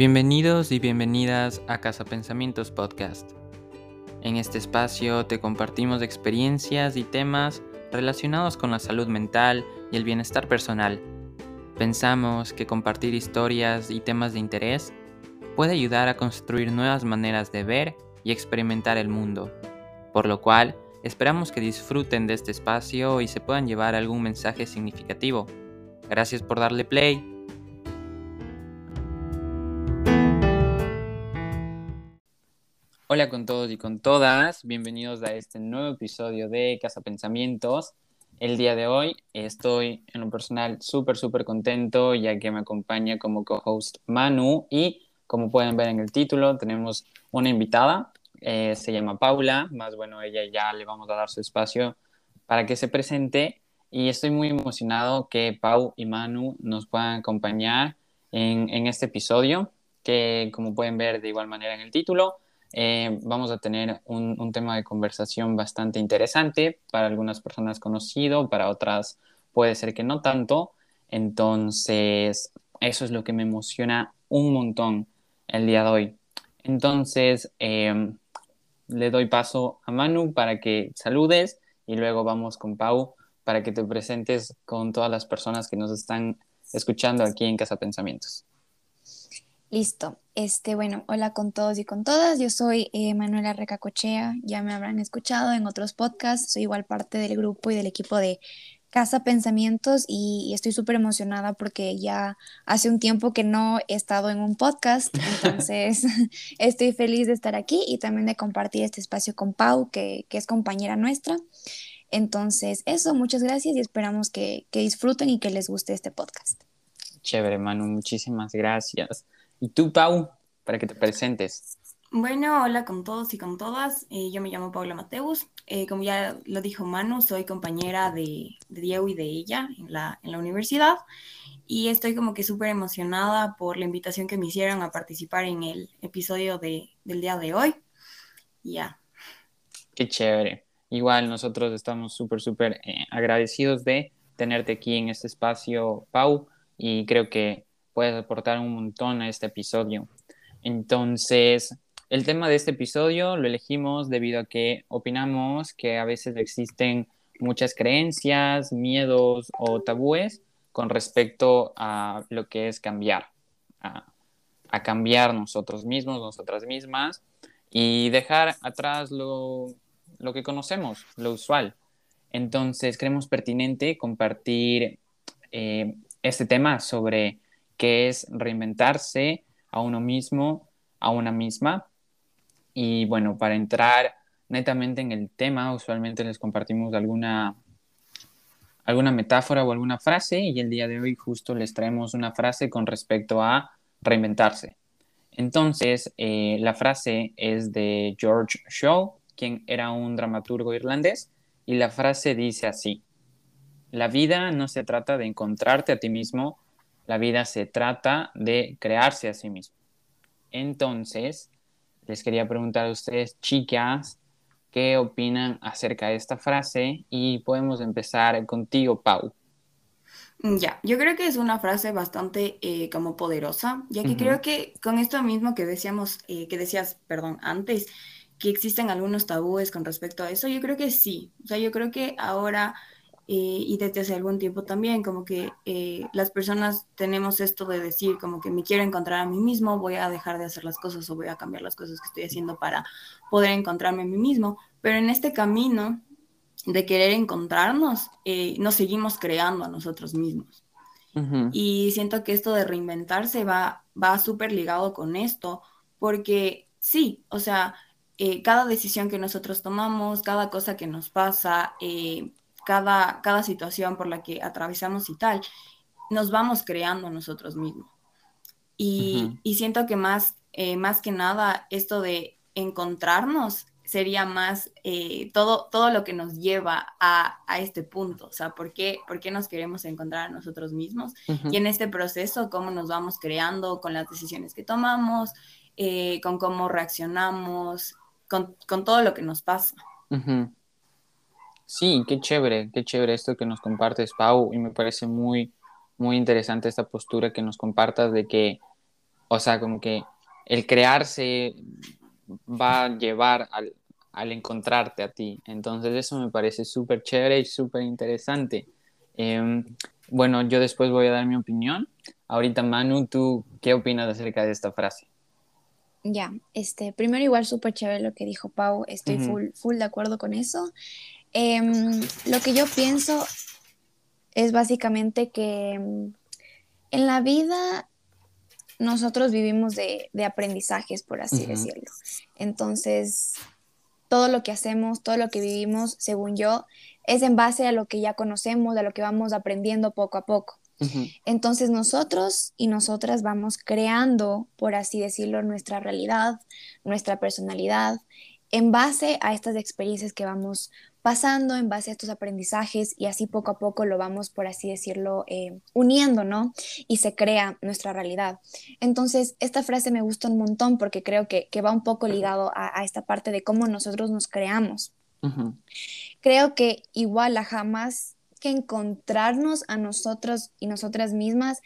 Bienvenidos y bienvenidas a Casa Pensamientos Podcast. En este espacio te compartimos experiencias y temas relacionados con la salud mental y el bienestar personal. Pensamos que compartir historias y temas de interés puede ayudar a construir nuevas maneras de ver y experimentar el mundo, por lo cual esperamos que disfruten de este espacio y se puedan llevar algún mensaje significativo. Gracias por darle play. Hola con todos y con todas, bienvenidos a este nuevo episodio de Casa Pensamientos. El día de hoy estoy en lo personal súper, súper contento ya que me acompaña como co-host Manu y como pueden ver en el título tenemos una invitada, eh, se llama Paula, más bueno, ella ya le vamos a dar su espacio para que se presente y estoy muy emocionado que Pau y Manu nos puedan acompañar en, en este episodio que como pueden ver de igual manera en el título eh, vamos a tener un, tema de conversación bastante interesante, para algunas personas conocido, para otras puede ser que no tanto. Entonces, eso es lo que me emociona un montón el día de hoy. Entonces, em, le doy paso a Manu para que saludes y luego vamos con Pau para que te presentes con todas las personas que nos están escuchando aquí en Casa Pensamientos. Listo. Este, bueno, hola con todos y con todas. Yo soy eh, Manuela Recacochea. Ya me habrán escuchado en otros podcasts. Soy igual parte del grupo y del equipo de Casa Pensamientos y, estoy súper emocionada porque ya hace un tiempo que no he estado en un podcast. Entonces, estoy feliz de estar aquí y también de compartir este espacio con Pau, que, es compañera nuestra. Entonces, eso, muchas gracias y esperamos que, que disfruten y que les guste este podcast. Chévere, Manu, muchísimas gracias. Y tú, Pau, para que te presentes. Bueno, hola con todos y con todas. Eh, yo me llamo Paula Mateus. Eh, como ya lo dijo Manu, soy compañera de, Diego y de ella en la, en la universidad. Y estoy como que súper emocionada por la invitación que me hicieron a participar en el episodio de, del día de hoy. Ya. Qué chévere. Igual nosotros estamos súper, súper eh, agradecidos de tenerte aquí en este espacio, Pau. Y creo que puedes aportar un montón a este episodio. Entonces, el tema de este episodio lo elegimos debido a que opinamos que a veces existen muchas creencias, miedos o tabúes con respecto a lo que es cambiar, a, cambiar nosotros mismos, nosotras mismas y dejar atrás lo, que conocemos, lo usual. Entonces, creemos pertinente compartir eh, este tema sobre que es reinventarse a uno mismo, a una misma. Y bueno, para entrar netamente en el tema, usualmente les compartimos alguna, alguna metáfora o alguna frase y el día de hoy justo les traemos una frase con respecto a reinventarse. Entonces, eh, la frase es de George Shaw, quien era un dramaturgo irlandés, y la frase dice así, la vida no se trata de encontrarte a ti mismo la vida se trata de crearse a sí mismo. Entonces, les quería preguntar a ustedes, chicas, ¿qué opinan acerca de esta frase? Y podemos empezar contigo, Pau. Ya, yo creo que es una frase bastante eh, como poderosa, ya que creo que con esto mismo que decíamos, eh, que decías, perdón, antes, que existen algunos tabúes con respecto a eso, yo creo que sí. O sea, yo creo que ahora eh, y desde hace algún tiempo también, como que eh, las personas tenemos esto de decir, como que me quiero encontrar a mí mismo, voy a dejar de hacer las cosas o voy a cambiar las cosas que estoy haciendo para poder encontrarme a mí mismo. Pero en este camino de querer encontrarnos, eh, nos seguimos creando a nosotros mismos. Y siento que esto de reinventarse va, va súper ligado con esto, porque sí, o sea, cada decisión que nosotros tomamos, cada cosa que nos pasa, cada, cada situación por la que atravesamos y tal, nos vamos creando nosotros mismos. Y, siento que más, eh, más que nada esto de encontrarnos sería más eh, todo, todo lo que nos lleva a, este punto, o sea, ¿por qué, ¿por qué nos queremos encontrar a nosotros mismos? Y en este proceso, cómo nos vamos creando con las decisiones que tomamos, eh, con cómo reaccionamos, con, todo lo que nos pasa. Sí, qué chévere, qué chévere esto que nos compartes, Pau, y me parece muy, muy interesante esta postura que nos compartas de que o sea, como que el crearse va a llevar al, al encontrarte a ti. Entonces eso me parece súper chévere y súper interesante. Em, bueno, yo después voy a dar mi opinión. Ahorita, Manu, ¿tú qué opinas acerca de esta frase? Ya, este, primero igual súper chévere lo que dijo Pau, estoy full, full de acuerdo con eso. Em, lo que yo pienso es básicamente que em, en la vida nosotros vivimos de, de aprendizajes, por así decirlo. Entonces, todo lo que hacemos, todo lo que vivimos, según yo, es en base a lo que ya conocemos, a lo que vamos aprendiendo poco a poco. Entonces nosotros y nosotras vamos creando, por así decirlo, nuestra realidad, nuestra personalidad, en base a estas experiencias que vamos pasando, en base a estos aprendizajes y así poco a poco lo vamos, por así decirlo, eh, uniendo, ¿no? Y se crea nuestra realidad. Entonces, esta frase me gusta un montón porque creo que, va un poco ligado a, esta parte de cómo nosotros nos creamos. Creo que igual a jamás que encontrarnos a nosotros y nosotras mismas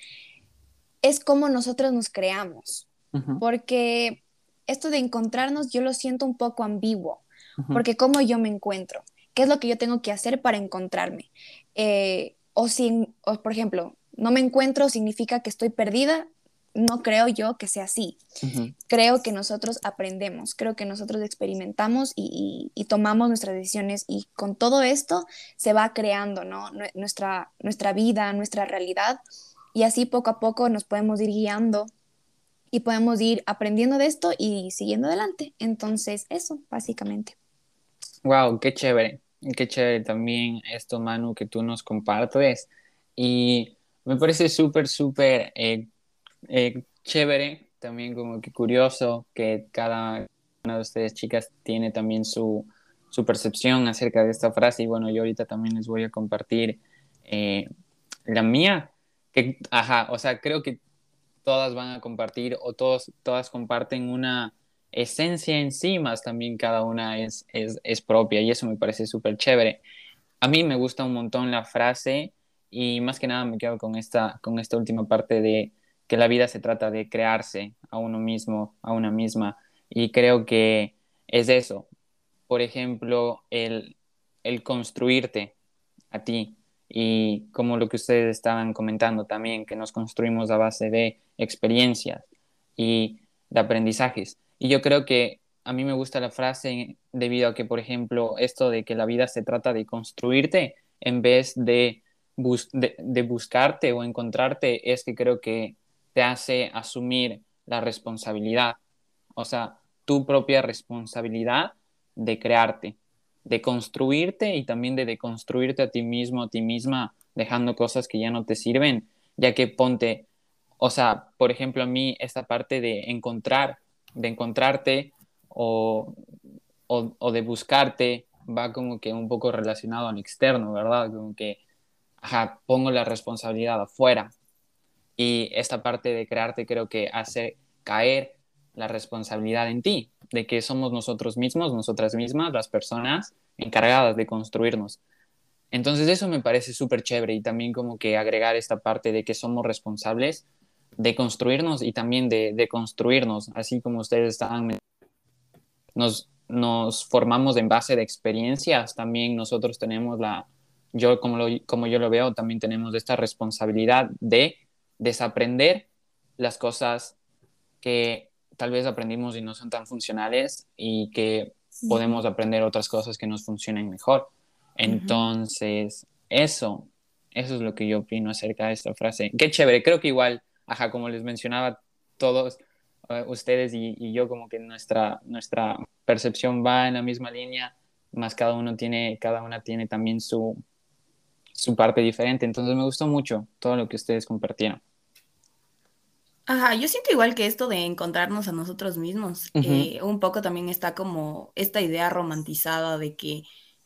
es como nosotros nos creamos. Porque esto de encontrarnos yo lo siento un poco ambiguo, porque cómo yo me encuentro, qué es lo que yo tengo que hacer para encontrarme. Eh, o si, o por ejemplo, no me encuentro significa que estoy perdida, no creo yo que sea así. Creo que nosotros aprendemos, creo que nosotros experimentamos y, tomamos nuestras decisiones y con todo esto se va creando ¿no? nuestra, nuestra vida, nuestra realidad y así poco a poco nos podemos ir guiando y podemos ir aprendiendo de esto y siguiendo adelante. Entonces, eso, básicamente. Wow, qué chévere, qué chévere también esto, Manu, que tú nos compartes. Y me parece súper, súper eh, eh, chévere, también como que curioso que cada una de ustedes chicas tiene también su, su percepción acerca de esta frase y bueno, yo ahorita también les voy a compartir eh, la mía, que, ajá, o sea, creo que todas van a compartir o todos, todas comparten una esencia en sí, más también cada una es, es, es propia y eso me parece súper chévere. A mí me gusta un montón la frase y más que nada me quedo con esta, con esta última parte de que la vida se trata de crearse a uno mismo, a una misma. Y creo que es eso. Por ejemplo, el, el construirte a ti. Y como lo que ustedes estaban comentando también, que nos construimos a base de experiencias y de aprendizajes. Y yo creo que a mí me gusta la frase debido a que, por ejemplo, esto de que la vida se trata de construirte en vez de, de buscarte o encontrarte, es que creo que te hace asumir la responsabilidad, o sea, tu propia responsabilidad de crearte, de construirte y también de deconstruirte a ti mismo, a ti misma, dejando cosas que ya no te sirven, ya que ponte, o sea, por ejemplo, a mí esta parte de encontrar, de encontrarte o, o, de buscarte va como que un poco relacionado al externo, ¿verdad? Como que, ajá, pongo la responsabilidad afuera, y esta parte de crearte creo que hace caer la responsabilidad en ti, de que somos nosotros mismos, nosotras mismas, las personas encargadas de construirnos. Entonces eso me parece súper chévere y también como que agregar esta parte de que somos responsables de construirnos y también de, de construirnos, así como ustedes estaban, nos, nos formamos en base de experiencias, también nosotros tenemos la, yo como, lo, como yo lo veo, también tenemos esta responsabilidad de desaprender las cosas que tal vez aprendimos y no son tan funcionales y que podemos aprender otras cosas que nos funcionen mejor. Entonces, eso, eso es lo que yo opino acerca de esta frase. Qué chévere, creo que igual, ajá, como les mencionaba, todos eh, ustedes y, y, yo como que nuestra, nuestra percepción va en la misma línea, más cada uno tiene, cada una tiene también su, su parte diferente. Entonces me gustó mucho todo lo que ustedes compartieron. Ajá, yo siento igual que esto de encontrarnos a nosotros mismos, eh, un poco también está como esta idea romantizada de que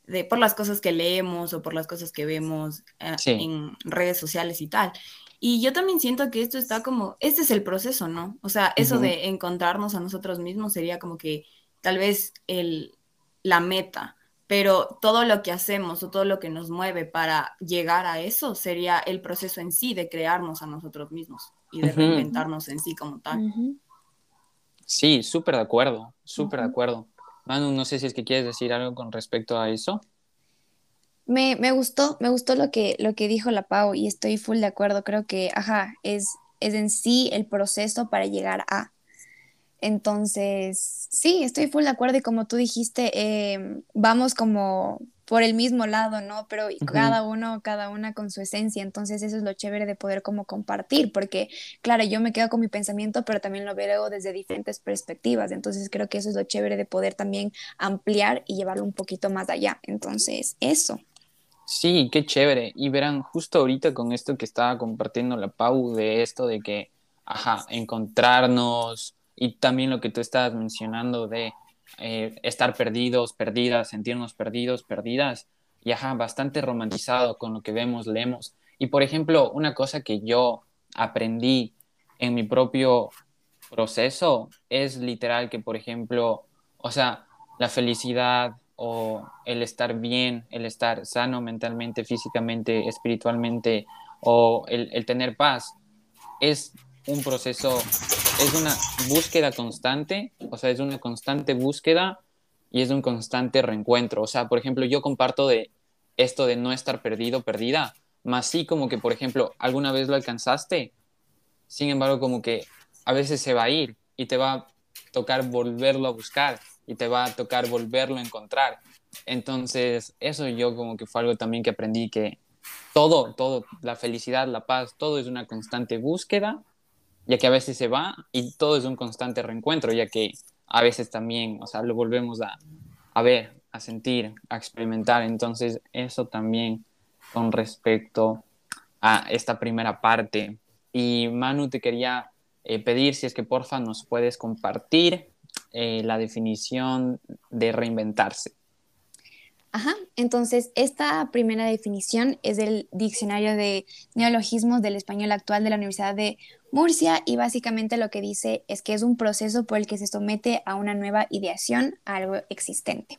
de, por las cosas que leemos o por las cosas que vemos eh, en redes sociales y tal. Y yo también siento que esto está como, este es el proceso, ¿no? O sea, eso de encontrarnos a nosotros mismos sería como que tal vez el, la meta, pero todo lo que hacemos o todo lo que nos mueve para llegar a eso sería el proceso en sí de crearnos a nosotros mismos y de reinventarnos en sí como tal. Sí, súper de acuerdo, súper de acuerdo. Manu, no sé si es que quieres decir algo con respecto a eso. Me, me, gustó, me gustó lo que, lo que dijo la Pau y estoy full de acuerdo. Creo que, ajá, es, es en sí el proceso para llegar a. Entonces, sí, estoy full de acuerdo y como tú dijiste, em, vamos como por el mismo lado, ¿no? Pero cada uno, cada una con su esencia, entonces eso es lo chévere de poder como compartir, porque claro, yo me quedo con mi pensamiento, pero también lo veo desde diferentes perspectivas, entonces creo que eso es lo chévere de poder también ampliar y llevarlo un poquito más allá, entonces eso. Sí, qué chévere. Y verán, justo ahorita con esto que estaba compartiendo la Pau, de esto de que, ajá, encontrarnos, y también lo que tú estabas mencionando de eh, estar perdidos, perdidas, sentirnos perdidos, perdidas, y ajá, bastante romantizado con lo que vemos, leemos. Y por ejemplo, una cosa que yo aprendí en mi propio proceso es literal que, por ejemplo, o sea, la felicidad o el estar bien, el estar sano mentalmente, físicamente, espiritualmente, o el, el tener paz, es un proceso, es una búsqueda constante, o sea, es una constante búsqueda y es un constante reencuentro. O sea, por ejemplo, yo comparto de esto de no estar perdido, perdida, más sí como que, por ejemplo, alguna vez lo alcanzaste, sin embargo, como que a veces se va a ir y te va a tocar volverlo a buscar y te va a tocar volverlo a encontrar. Entonces, eso yo como que fue algo también que aprendí que todo, todo, la felicidad, la paz, todo es una constante búsqueda ya que a veces se va y todo es un constante reencuentro, ya que a veces también, o sea, lo volvemos a, a ver, a sentir, a experimentar. Entonces, eso también con respecto a esta primera parte. Y Manu, te quería eh, pedir si es que porfa nos puedes compartir eh, la definición de reinventarse. Ajá, entonces esta primera definición es del Diccionario de Neologismos del Español Actual de la Universidad de Murcia y básicamente lo que dice es que es un proceso por el que se somete a una nueva ideación, a algo existente.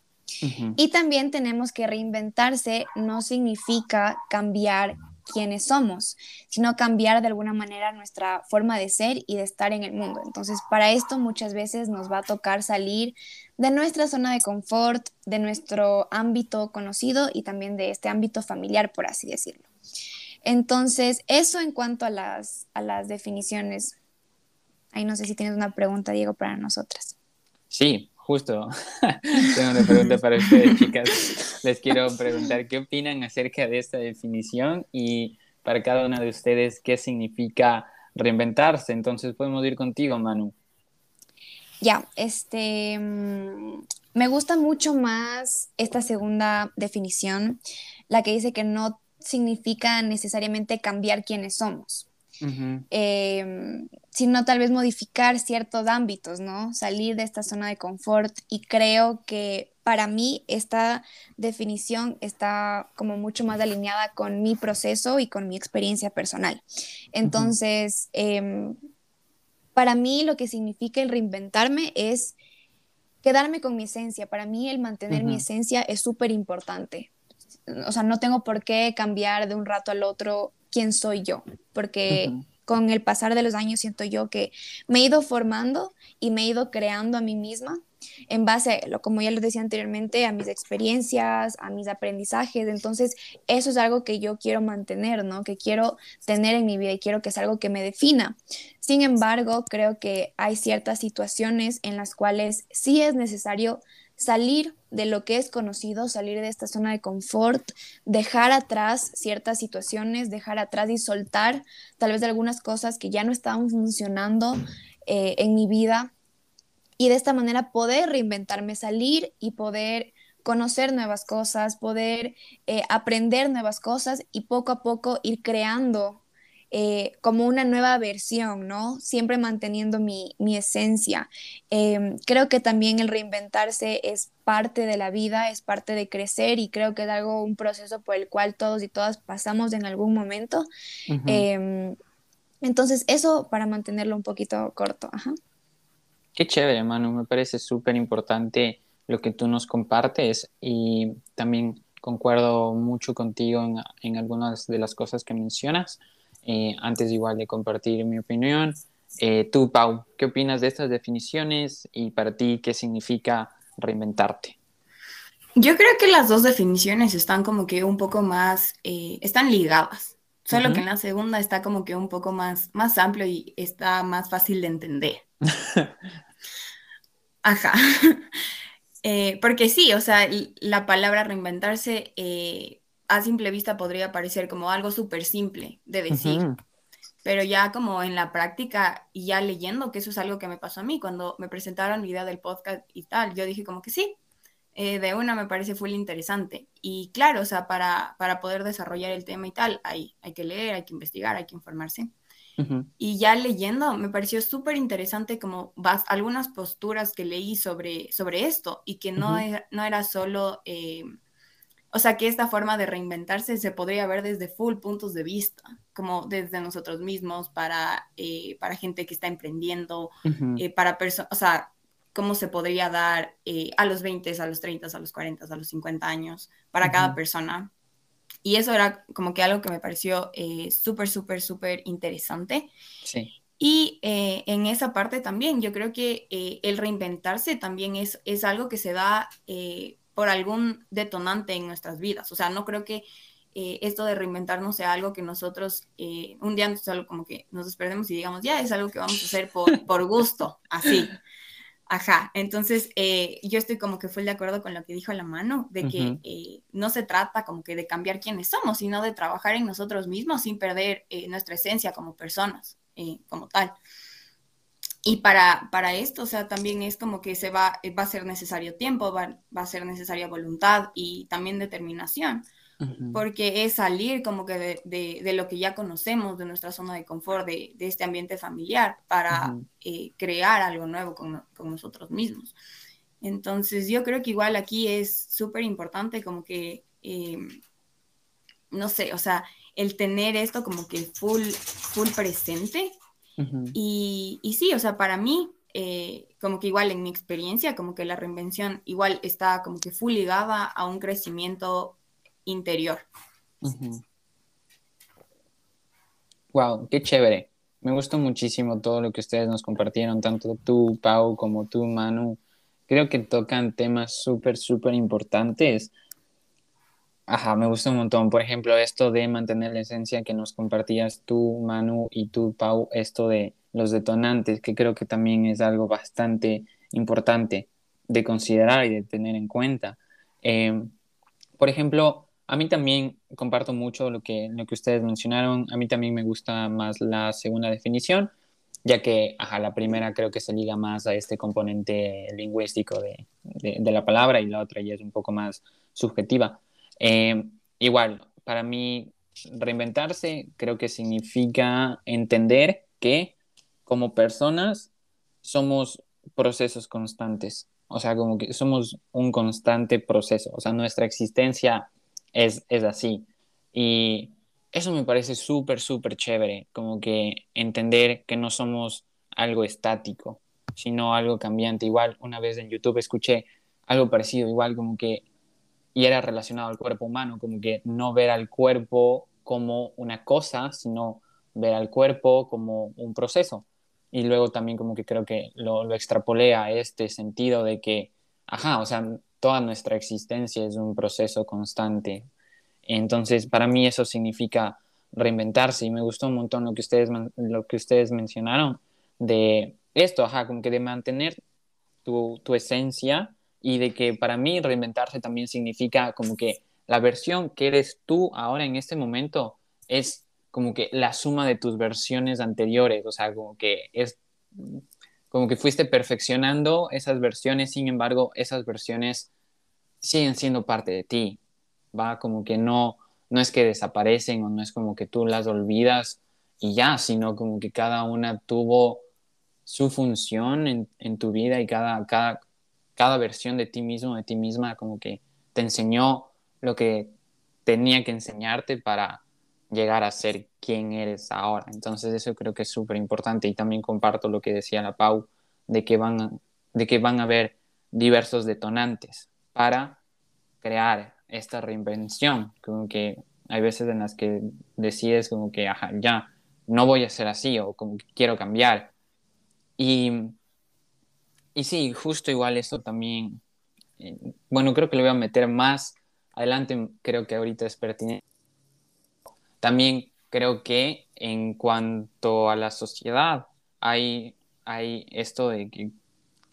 Y también tenemos que reinventarse no significa cambiar quiénes somos, sino cambiar de alguna manera nuestra forma de ser y de estar en el mundo. Entonces, para esto muchas veces nos va a tocar salir de nuestra zona de confort, de nuestro ámbito conocido y también de este ámbito familiar, por así decirlo. Entonces, eso en cuanto a las, a las definiciones. Ahí no sé si tienes una pregunta, Diego, para nosotras. Sí, justo. Tengo una pregunta para ustedes, chicas. Les quiero preguntar qué opinan acerca de esta definición y para cada una de ustedes qué significa reinventarse. Entonces, podemos ir contigo, Manu. Ya, este, mm, me gusta mucho más esta segunda definición, la que dice que no significa necesariamente cambiar quiénes somos, em, sino tal vez modificar ciertos ámbitos, ¿no? Salir de esta zona de confort y creo que para mí esta definición está como mucho más alineada con mi proceso y con mi experiencia personal. Entonces, em, para mí lo que significa el reinventarme es quedarme con mi esencia. Para mí el mantener mi esencia es súper importante o sea, no tengo por qué cambiar de un rato al otro quién soy yo, porque con el pasar de los años siento yo que me he ido formando y me he ido creando a mí misma en base, lo, como ya les decía anteriormente, a mis experiencias, a mis aprendizajes. Entonces, eso es algo que yo quiero mantener, ¿no? Que quiero tener en mi vida y quiero que es algo que me defina. Sin embargo, creo que hay ciertas situaciones en las cuales sí es necesario salir de lo que es conocido, salir de esta zona de confort, dejar atrás ciertas situaciones, dejar atrás y soltar tal vez algunas cosas que ya no estaban funcionando eh, en mi vida y de esta manera poder reinventarme, salir y poder conocer nuevas cosas, poder eh, aprender nuevas cosas y poco a poco ir creando eh, como una nueva versión, ¿no? Siempre manteniendo mi, esencia. Em, creo que también el reinventarse es parte de la vida, es parte de crecer y creo que es algo, un proceso por el cual todos y todas pasamos en algún momento. Em, entonces, eso para mantenerlo un poquito corto. Qué chévere, Manu, me parece súper importante lo que tú nos compartes y también concuerdo mucho contigo en, algunas de las cosas que mencionas. Eh, antes igual de compartir mi opinión, eh, tú, Pau, ¿qué opinas de estas definiciones y para ti qué significa reinventarte? Yo creo que las dos definiciones están como que un poco más, eh, están ligadas, solo que en la segunda está como que un poco más, más amplio y está más fácil de entender. Ajá. Eh, porque sí, o sea, la palabra reinventarse eh, a simple vista podría parecer como algo súper simple de decir, pero ya como en la práctica y ya leyendo, que eso es algo que me pasó a mí cuando me presentaron la idea del podcast y tal, yo dije como que sí, eh, de una me parece full interesante. Y claro, o sea, para, para poder desarrollar el tema y tal, hay, hay que leer, hay que investigar, hay que informarse. Y ya leyendo, me pareció súper interesante como vas, algunas posturas que leí sobre, sobre esto y que no, era, no era solo, eh, o sea, que esta forma de reinventarse se podría ver desde full puntos de vista, como desde nosotros mismos, para, eh, para gente que está emprendiendo, eh, para personas, o sea, cómo se podría dar a los 20, a los 30, a los 40, a los 50 años, para cada persona. Y eso era como que algo que me pareció eh, súper, súper, súper interesante. Sí. Y eh, en esa parte también, yo creo que eh, el reinventarse también es, es algo que se da por algún detonante en nuestras vidas. O sea, no creo que esto de reinventarnos sea algo que nosotros un día solo como que nos desperdemos y digamos, ya es algo que vamos a hacer por, por gusto, así. Ajá, entonces eh, yo estoy como que fue de acuerdo con lo que dijo la mano, de que eh, no se trata como que de cambiar quiénes somos, sino de trabajar en nosotros mismos sin perder eh, nuestra esencia como personas, como tal. Y para, para esto, o sea, también es como que se va, va a ser necesario tiempo, va, va a ser necesaria voluntad y también determinación porque es salir como que de, lo que ya conocemos, de nuestra zona de confort, de, este ambiente familiar, para eh, crear algo nuevo con, nosotros mismos. Entonces, yo creo que igual aquí es súper importante como que, em, no sé, o sea, el tener esto como que full, full presente. Y, y, sí, o sea, para mí, eh, como que igual en mi experiencia, como que la reinvención igual está como que full ligada a un crecimiento interior. Wow, qué chévere. Me gustó muchísimo todo lo que ustedes nos compartieron, tanto tú, Pau, como tú, Manu. Creo que tocan temas súper, súper importantes. Ajá, me gustó un montón. Por ejemplo, esto de mantener la esencia que nos compartías tú, Manu, y tú, Pau, esto de los detonantes, que creo que también es algo bastante importante de considerar y de tener en cuenta. Eh, por ejemplo, a mí también comparto mucho lo que, lo que ustedes mencionaron. A mí también me gusta más la segunda definición, ya que ajá, la primera creo que se liga más a este componente lingüístico de, de, la palabra y la otra ya es un poco más subjetiva. Eh, igual, para mí, reinventarse creo que significa entender que como personas somos procesos constantes. O sea, como que somos un constante proceso. O sea, nuestra existencia es, así. Y eso me parece súper, súper chévere, como que entender que no somos algo estático, sino algo cambiante. Igual una vez en YouTube escuché algo parecido, igual como que, y era relacionado al cuerpo humano, como que no ver al cuerpo como una cosa, sino ver al cuerpo como un proceso. Y luego también como que creo que lo, lo extrapolé a este sentido de que, ajá, o sea, toda nuestra existencia es un proceso constante. Entonces, para mí eso significa reinventarse y me gustó un montón lo que ustedes, lo que ustedes mencionaron de esto, ajá, como que de mantener tu, tu esencia y de que para mí reinventarse también significa como que la versión que eres tú ahora en este momento es como que la suma de tus versiones anteriores, o sea, como que es como que fuiste perfeccionando esas versiones, sin embargo, esas versiones siguen siendo parte de ti, va como que no no es que desaparecen o no es como que tú las olvidas y ya, sino como que cada una tuvo su función en, en tu vida y cada, cada, cada versión de ti mismo, de ti misma, como que te enseñó lo que tenía que enseñarte para llegar a ser quien eres ahora. Entonces eso creo que es súper importante y también comparto lo que decía la Pau, de que van a, de que van a haber diversos detonantes para crear esta reinvención, como que hay veces en las que decides como que, ajá, ya, no voy a ser así o como que quiero cambiar. Y, y sí, justo igual eso también, eh, bueno, creo que lo voy a meter más adelante, creo que ahorita es pertinente. También creo que en cuanto a la sociedad, hay, hay esto de que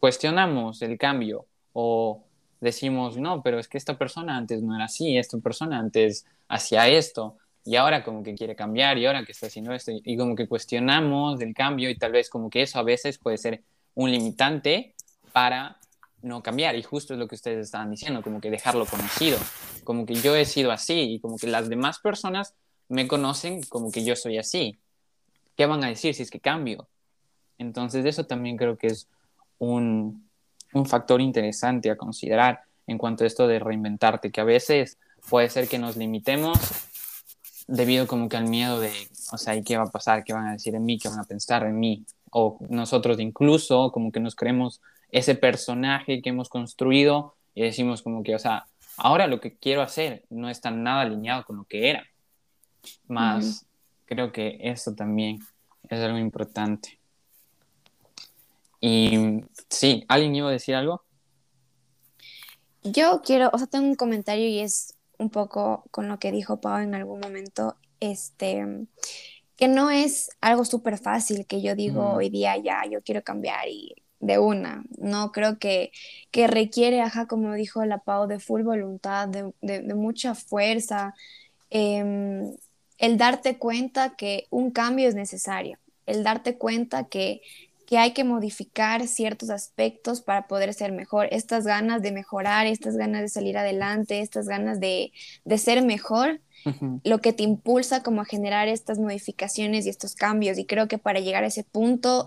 cuestionamos el cambio o decimos, no, pero es que esta persona antes no era así, esta persona antes hacía esto y ahora como que quiere cambiar y ahora que está haciendo esto y como que cuestionamos el cambio y tal vez como que eso a veces puede ser un limitante para no cambiar y justo es lo que ustedes estaban diciendo, como que dejarlo conocido, como que yo he sido así y como que las demás personas me conocen como que yo soy así. ¿Qué van a decir si es que cambio? Entonces eso también creo que es un, un factor interesante a considerar en cuanto a esto de reinventarte, que a veces puede ser que nos limitemos debido como que al miedo de, o sea, ¿y qué va a pasar? ¿Qué van a decir en mí? ¿Qué van a pensar en mí? O nosotros incluso como que nos creemos ese personaje que hemos construido y decimos como que, o sea, ahora lo que quiero hacer no está nada alineado con lo que era. Más, creo que eso también es algo importante. Y sí, ¿alguien iba a decir algo? Yo quiero, o sea, tengo un comentario y es un poco con lo que dijo Pau en algún momento, este, que no es algo súper fácil que yo digo hoy día ya, yo quiero cambiar y de una, no creo que, que requiere, ajá, como dijo la Pau, de full voluntad, de, de, mucha fuerza, em, el darte cuenta que un cambio es necesario, el darte cuenta que que hay que modificar ciertos aspectos para poder ser mejor. Estas ganas de mejorar, estas ganas de salir adelante, estas ganas de, ser mejor, lo que te impulsa como a generar estas modificaciones y estos cambios. Y creo que para llegar a ese punto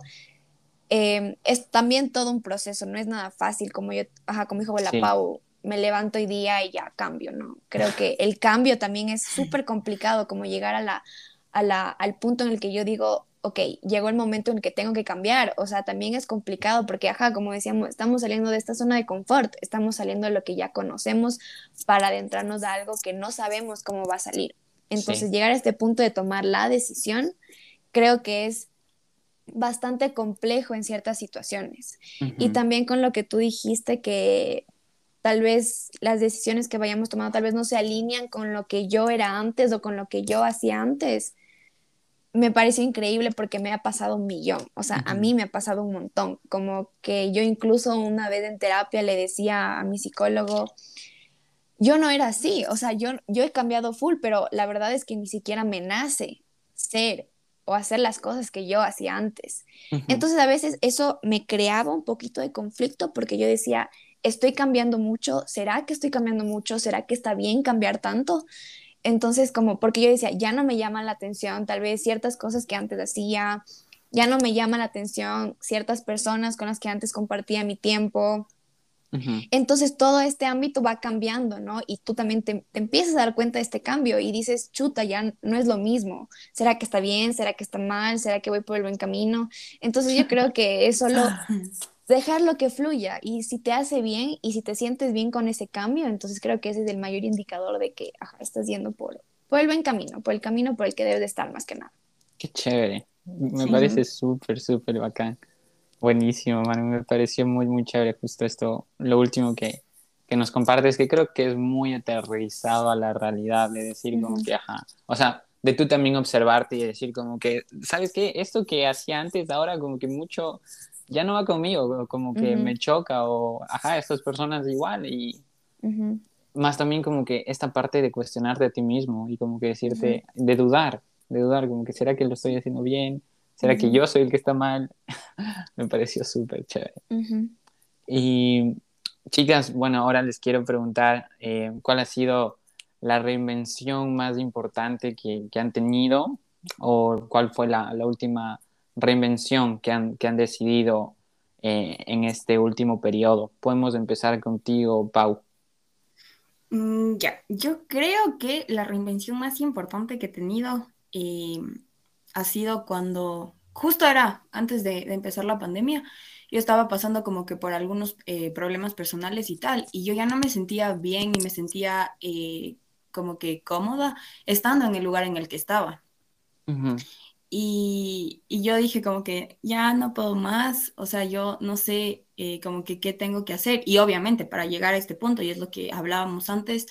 em, es también todo un proceso, no es nada fácil, como yo, ajá, como dijo la Pau, me levanto hoy día y ya cambio, ¿no? Creo que el cambio también es súper complicado, como llegar a la, a la, al punto en el que yo digo, ok, llegó el momento en que tengo que cambiar, o sea, también es complicado porque, ajá, como decíamos, estamos saliendo de esta zona de confort, estamos saliendo de lo que ya conocemos para adentrarnos a algo que no sabemos cómo va a salir. Entonces, llegar a este punto de tomar la decisión, creo que es bastante complejo en ciertas situaciones. Y también con lo que tú dijiste que tal vez las decisiones que vayamos tomando tal vez no se alinean con lo que yo era antes o con lo que yo hacía antes me parece increíble porque me ha pasado un millón, o sea, a mí me ha pasado un montón, como que yo incluso una vez en terapia le decía a mi psicólogo, yo no era así, o sea, yo, yo he cambiado full, pero la verdad es que ni siquiera me nace ser o hacer las cosas que yo hacía antes. Entonces a veces eso me creaba un poquito de conflicto porque yo decía, estoy cambiando mucho, ¿será que estoy cambiando mucho? ¿Será que está bien cambiar tanto? Entonces, como, porque yo decía, ya no me llama la atención tal vez ciertas cosas que antes hacía, ya no me llama la atención ciertas personas con las que antes compartía mi tiempo. Entonces todo este ámbito va cambiando, ¿no? Y tú también te, empiezas a dar cuenta de este cambio y dices, chuta, ya no es lo mismo. ¿Será que está bien? ¿Será que está mal? ¿Será que voy por el buen camino? Entonces yo creo que es solo dejarlo que fluya y si te hace bien y si te sientes bien con ese cambio, entonces creo que ese es el mayor indicador de que estás yendo por, por el buen camino, por el camino por el que debes de estar más que nada. Qué chévere, me parece súper, súper bacán. Buenísimo, Manu, me pareció muy, muy chévere justo esto, lo último que, que nos compartes, que creo que es muy aterrizado a la realidad, de decir como que, ajá, o sea, de tú también observarte y decir como que, ¿sabes qué? Esto que hacía antes, ahora como que mucho ya no va conmigo, como que me choca o, ajá, estas personas igual y más también como que esta parte de cuestionarte a ti mismo y como que decirte, de dudar, de dudar, como que será que lo estoy haciendo bien, será que yo soy el que está mal, me pareció súper chévere. Y chicas, bueno, ahora les quiero preguntar eh, cuál ha sido la reinvención más importante que, que han tenido o cuál fue la, la última reinvención que han, que han decidido eh, en este último periodo. Podemos empezar contigo, Pau. Mm, ya, yo creo que la reinvención más importante que he tenido eh, ha sido cuando justo era antes de, empezar la pandemia, yo estaba pasando como que por algunos eh, problemas personales y tal, y yo ya no me sentía bien y me sentía eh, como que cómoda estando en el lugar en el que estaba. y, y, yo dije como que ya no puedo más, o sea, yo no sé eh, como que qué tengo que hacer. Y obviamente para llegar a este punto, y es lo que hablábamos antes,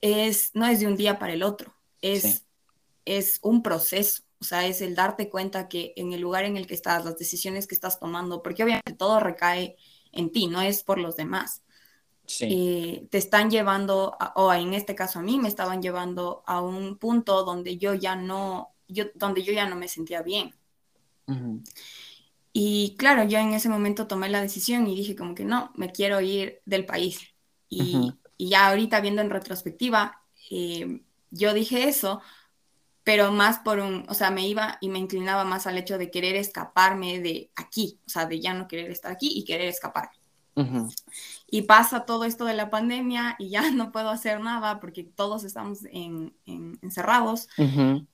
es, no es de un día para el otro, es, es un proceso. O sea, es el darte cuenta que en el lugar en el que estás, las decisiones que estás tomando, porque obviamente todo recae en ti, no es por los demás. Eh, te están llevando, o en este caso a mí, me estaban llevando a un punto donde yo ya no, yo, donde yo ya no me sentía bien. Y claro, yo en ese momento tomé la decisión y dije como que no, me quiero ir del país. Y, y ya ahorita viendo en retrospectiva, eh, yo dije eso pero más por un, o sea, me iba y me inclinaba más al hecho de querer escaparme de aquí, o sea, de ya no querer estar aquí y querer escapar. Y pasa todo esto de la pandemia y ya no puedo hacer nada porque todos estamos en, encerrados.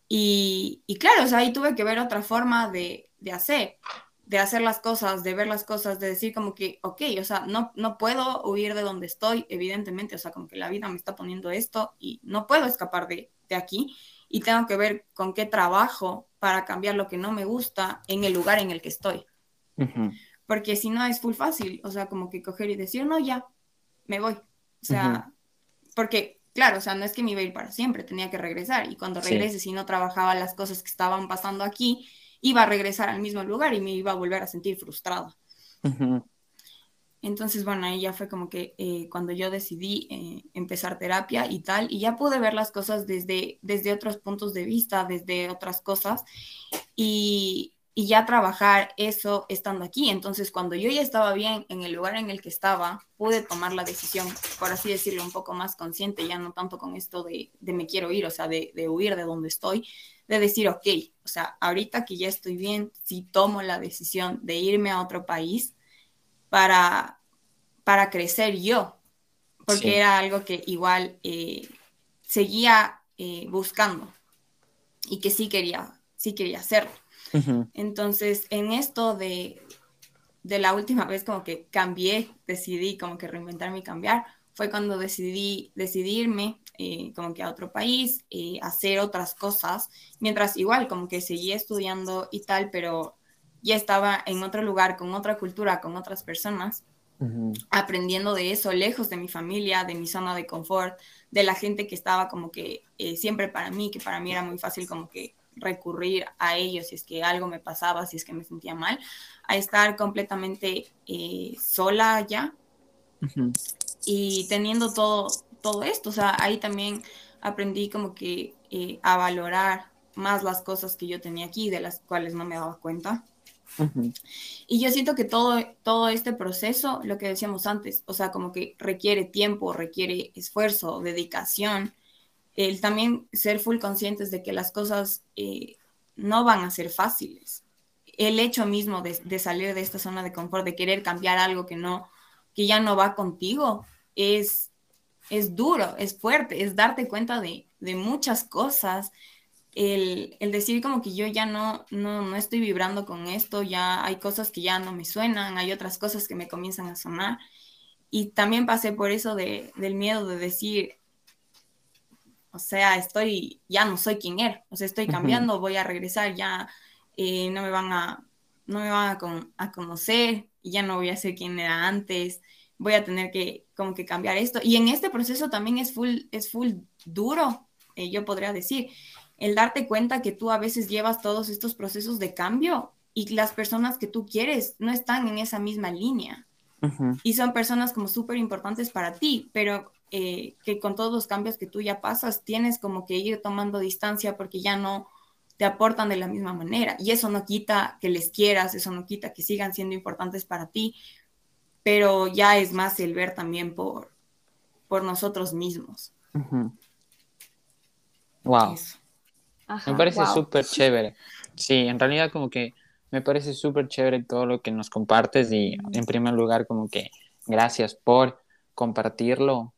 y, y, claro, o sea, ahí tuve que ver otra forma de, de, hacer, de hacer las cosas, de ver las cosas, de decir como que, ok, o sea, no, no puedo huir de donde estoy, evidentemente, o sea, como que la vida me está poniendo esto y no puedo escapar de, de aquí y tengo que ver con qué trabajo para cambiar lo que no me gusta en el lugar en el que estoy. Porque si no es full fácil, o sea, como que coger y decir, no, ya, me voy. O sea, porque, claro, o sea, no es que me iba a ir para siempre, tenía que regresar. Y cuando regrese, si no trabajaba las cosas que estaban pasando aquí, iba a regresar al mismo lugar y me iba a volver a sentir frustrada. Entonces, bueno, ahí ya fue como que eh, cuando yo decidí eh, empezar terapia y tal, y ya pude ver las cosas desde, desde otros puntos de vista, desde otras cosas, y, y ya trabajar eso estando aquí. Entonces, cuando yo ya estaba bien en el lugar en el que estaba, pude tomar la decisión, por así decirlo, un poco más consciente, ya no tanto con esto de, de me quiero ir, o sea, de, de huir de donde estoy, de decir, ok, o sea, ahorita que ya estoy bien, si tomo la decisión de irme a otro país, para, para crecer yo, porque era algo que igual eh, seguía eh, buscando y que sí quería, sí quería hacerlo. Entonces, en esto de, de la última vez como que cambié, decidí como que reinventarme y cambiar, fue cuando decidí decidirme eh, como que a otro país, hacer otras cosas, mientras igual como que seguía estudiando y tal, pero ya estaba en otro lugar, con otra cultura, con otras personas, aprendiendo de eso, lejos de mi familia, de mi zona de confort, de la gente que estaba como que eh, siempre para mí, que para mí era muy fácil como que recurrir a ellos si es que algo me pasaba, si es que me sentía mal, a estar completamente eh, sola ya y teniendo todo, todo esto, o sea, ahí también aprendí como que eh, a valorar más las cosas que yo tenía aquí, de las cuales no me daba cuenta. Y yo siento que todo, todo este proceso, lo que decíamos antes, o sea, como que requiere tiempo, requiere esfuerzo, dedicación, el también ser full conscientes de que las cosas eh, no van a ser fáciles. El hecho mismo de, salir de esta zona de confort, de querer cambiar algo que no, que ya no va contigo, es, es duro, es fuerte, es darte cuenta de, de muchas cosas, el, decir como que yo ya no, no, estoy vibrando con esto, ya hay cosas que ya no me suenan, hay otras cosas que me comienzan a sonar. Y también pasé por eso de, del miedo de decir, o sea, estoy, ya no soy quien era, o sea, estoy cambiando, voy a regresar, ya eh, no me van a, no me van a, a conocer, ya no voy a ser quien era antes, voy a tener que como que cambiar esto. Y en este proceso también es full, es full duro, eh, yo podría decir, el darte cuenta que tú a veces llevas todos estos procesos de cambio y las personas que tú quieres no están en esa misma línea. Y son personas como súper importantes para ti, pero eh, que con todos los cambios que tú ya pasas, tienes como que ir tomando distancia porque ya no te aportan de la misma manera. Y eso no quita que les quieras, eso no quita que sigan siendo importantes para ti, pero ya es más el ver también por, por nosotros mismos. Wow me parece súper chévere. Sí, en realidad como que me parece súper chévere todo lo que nos compartes y en primer lugar como que gracias por compartirlo.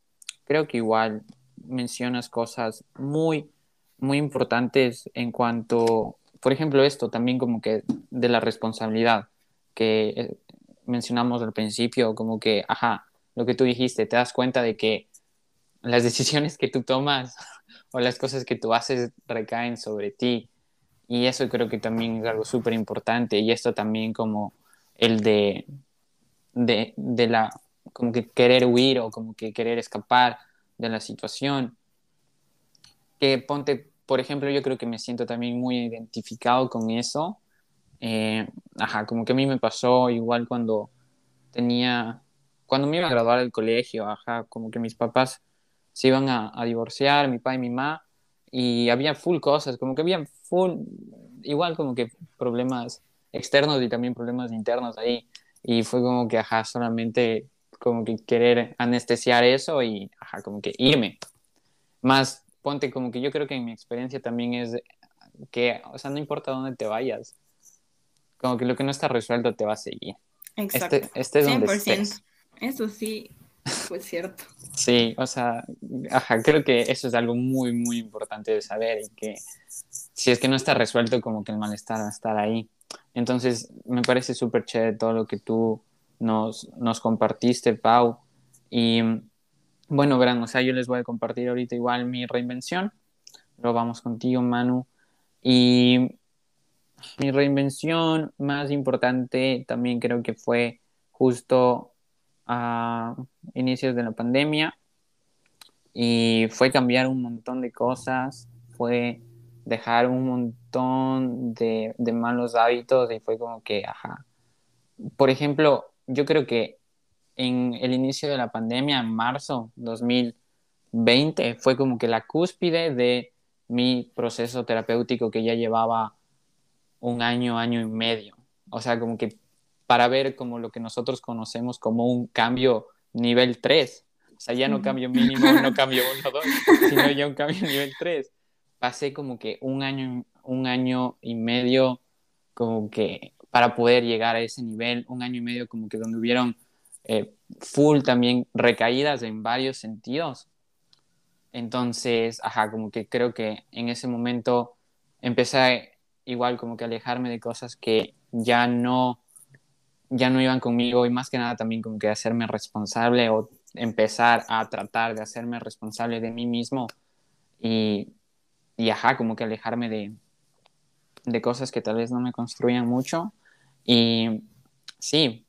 Creo que igual mencionas cosas muy, muy importantes en cuanto por ejemplo, esto también como que de la responsabilidad que eh, mencionamos al principio, como que, ajá, lo que tú dijiste, te das cuenta de que las decisiones que tú tomas o las cosas que tú haces recaen sobre ti. Y eso creo que también es algo súper importante. Y esto también como el de, de, de, la, como que querer huir o como que querer escapar de la situación. Que ponte, por ejemplo, yo creo que me siento también muy identificado con eso. Eh, ajá, como que a mí me pasó igual cuando tenía, cuando me iba a graduar del colegio, ajá, como que mis papás se iban a, a divorciar, mi papá y mi mamá, y había full cosas, como que había full, igual como que problemas externos y también problemas internos ahí. Y fue como que, ajá, solamente como que querer anestesiar eso y, ajá, como que irme. Más, ponte como que yo creo que en mi experiencia también es que, o sea, no importa dónde te vayas, como que lo que no está resuelto te va a seguir. Exacto. Este, este es donde estés. Eso sí, pues cierto. Sí, o sea, ajá, creo que eso es algo muy, muy importante de saber y que si es que no está resuelto, como que el malestar va a estar ahí. Entonces, me parece súper chévere todo lo que tú nos, nos compartiste, Pau. Y bueno, verán, o sea, yo les voy a compartir ahorita igual mi reinvención. Luego vamos contigo, Manu. Y mi reinvención más importante también creo que fue justo a inicios de la pandemia y fue cambiar un montón de cosas, fue dejar un montón de, de, malos hábitos y fue como que, ajá. Por ejemplo, yo creo que en el inicio de la pandemia, en marzo 2020, fue como que la cúspide de mi proceso terapéutico que ya llevaba un año, año y medio. O sea, como que para ver como lo que nosotros conocemos como un cambio nivel 3. O sea, ya no cambio mínimo, no cambio 1, 2, sino ya un cambio nivel 3 pasé como que un año, un año y medio como que para poder llegar a ese nivel, un año y medio como que donde hubieron eh, full también recaídas en varios sentidos. Entonces, ajá, como que creo que en ese momento empecé igual como que alejarme de cosas que ya no ya no iban conmigo y más que nada también como que hacerme responsable o empezar a tratar de hacerme responsable de mí mismo y y ajá, como que alejarme de, de cosas que tal vez no me construían mucho. Y sí,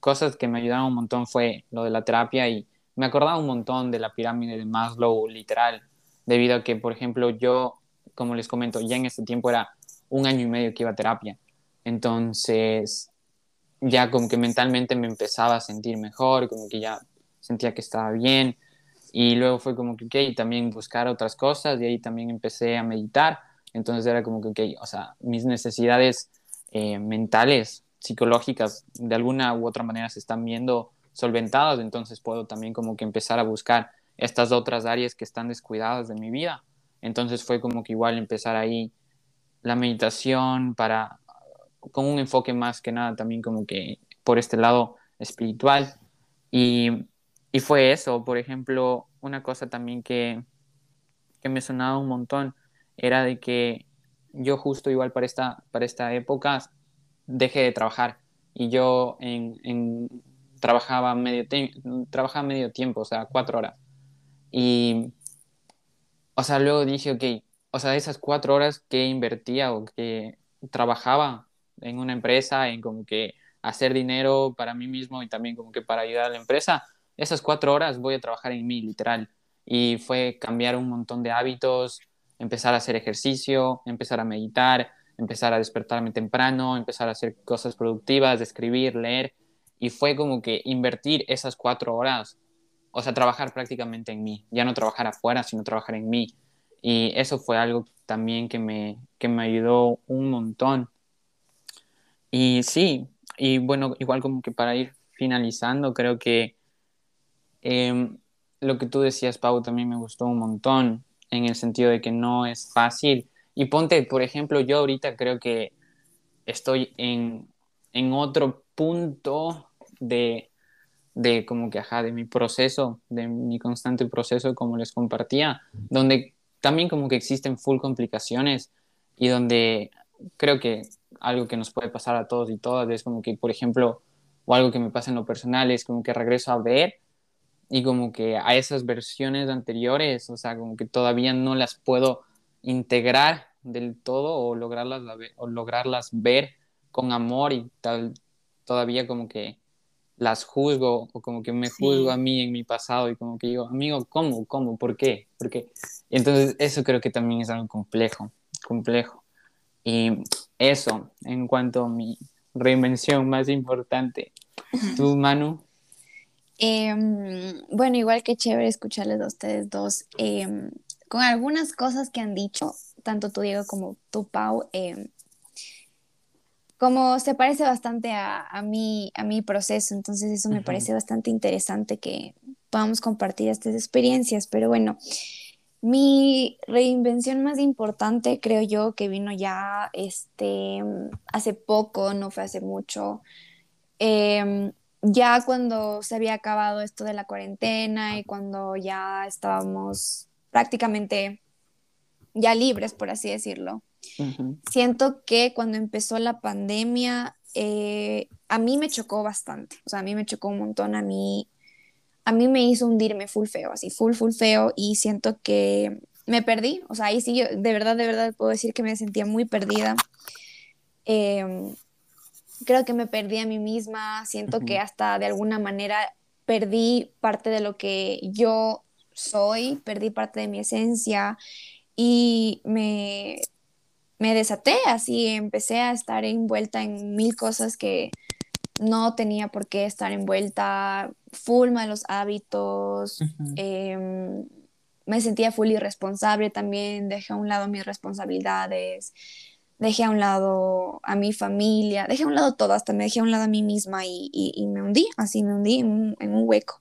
cosas que me ayudaron un montón fue lo de la terapia y me acordaba un montón de la pirámide de Maslow, literal, debido a que, por ejemplo, yo, como les comento, ya en ese tiempo era un año y medio que iba a terapia. Entonces, ya como que mentalmente me empezaba a sentir mejor, como que ya sentía que estaba bien. Y luego fue como que, ok, también buscar otras cosas y ahí también empecé a meditar. Entonces era como que, ok, o sea, mis necesidades eh, mentales, psicológicas, de alguna u otra manera se están viendo solventadas, entonces puedo también como que empezar a buscar estas otras áreas que están descuidadas de mi vida. Entonces fue como que igual empezar ahí la meditación para, con un enfoque más que nada también como que por este lado espiritual. Y y fue eso, por ejemplo, una cosa también que, que me sonaba un montón era de que yo justo igual para esta, para esta época dejé de trabajar y yo en, en trabajaba, medio trabajaba medio tiempo, o sea, cuatro horas. Y, o sea, luego dije, ok, o sea, esas cuatro horas que invertía o que trabajaba en una empresa, en como que hacer dinero para mí mismo y también como que para ayudar a la empresa, esas cuatro horas voy a trabajar en mí, literal. Y fue cambiar un montón de hábitos, empezar a hacer ejercicio, empezar a meditar, empezar a despertarme temprano, empezar a hacer cosas productivas, escribir, leer. Y fue como que invertir esas cuatro horas, o sea, trabajar prácticamente en mí, ya no trabajar afuera, sino trabajar en mí. Y eso fue algo también que me, que me ayudó un montón. Y sí, y bueno, igual como que para ir finalizando, creo que Em, lo que tú decías, Pau, también me gustó un montón en el sentido de que no es fácil. Y ponte, por ejemplo, yo ahorita creo que estoy en, en otro punto de, de como que, ajá, de mi proceso, de mi constante proceso, como les compartía, donde también como que existen full complicaciones y donde creo que algo que nos puede pasar a todos y todas es como que, por ejemplo, o algo que me pasa en lo personal es como que regreso a ver y como que a esas versiones anteriores, o sea, como que todavía no las puedo integrar del todo o lograrlas, o lograrlas ver con amor y tal, todavía como que las juzgo o como que me juzgo a mí en mi pasado y como que digo, amigo, ¿cómo? ¿Cómo? ¿Por qué? Porque entonces eso creo que también es algo complejo, complejo. Y eso, en cuanto a mi reinvención más importante. ¿Tú, Manu? Em, bueno, igual que chévere escucharles a ustedes dos. Em, con algunas cosas que han dicho, tanto tú, Diego, como tú, Pau, em, como se parece bastante a, a, mi, a mi proceso, entonces eso me parece bastante interesante que podamos compartir estas experiencias, pero bueno, mi reinvención más importante creo yo que vino ya este, hace poco, no fue hace mucho, ya cuando se había acabado esto de la cuarentena y cuando ya estábamos prácticamente ya libres, por así decirlo, siento que cuando empezó la pandemia, eh, a mí me chocó bastante, o sea, a mí me chocó un montón, a mí, a mí me hizo hundirme full feo, así, full, full feo, y siento que me perdí, o sea, ahí sí, yo de verdad, de verdad puedo decir que me sentía muy perdida. Eh, creo que me perdí a mí misma, siento que hasta de alguna manera perdí parte de lo que yo soy, perdí parte de mi esencia y me, me desaté así, empecé a estar envuelta en mil cosas que no tenía por qué estar envuelta, full malos hábitos, em, me sentía full irresponsable también, dejé a un lado mis responsabilidades, dejé a un lado a mi familia, dejé a un lado todo, hasta me dejé a un lado a mí misma y, me hundí, así me hundí en un, hueco.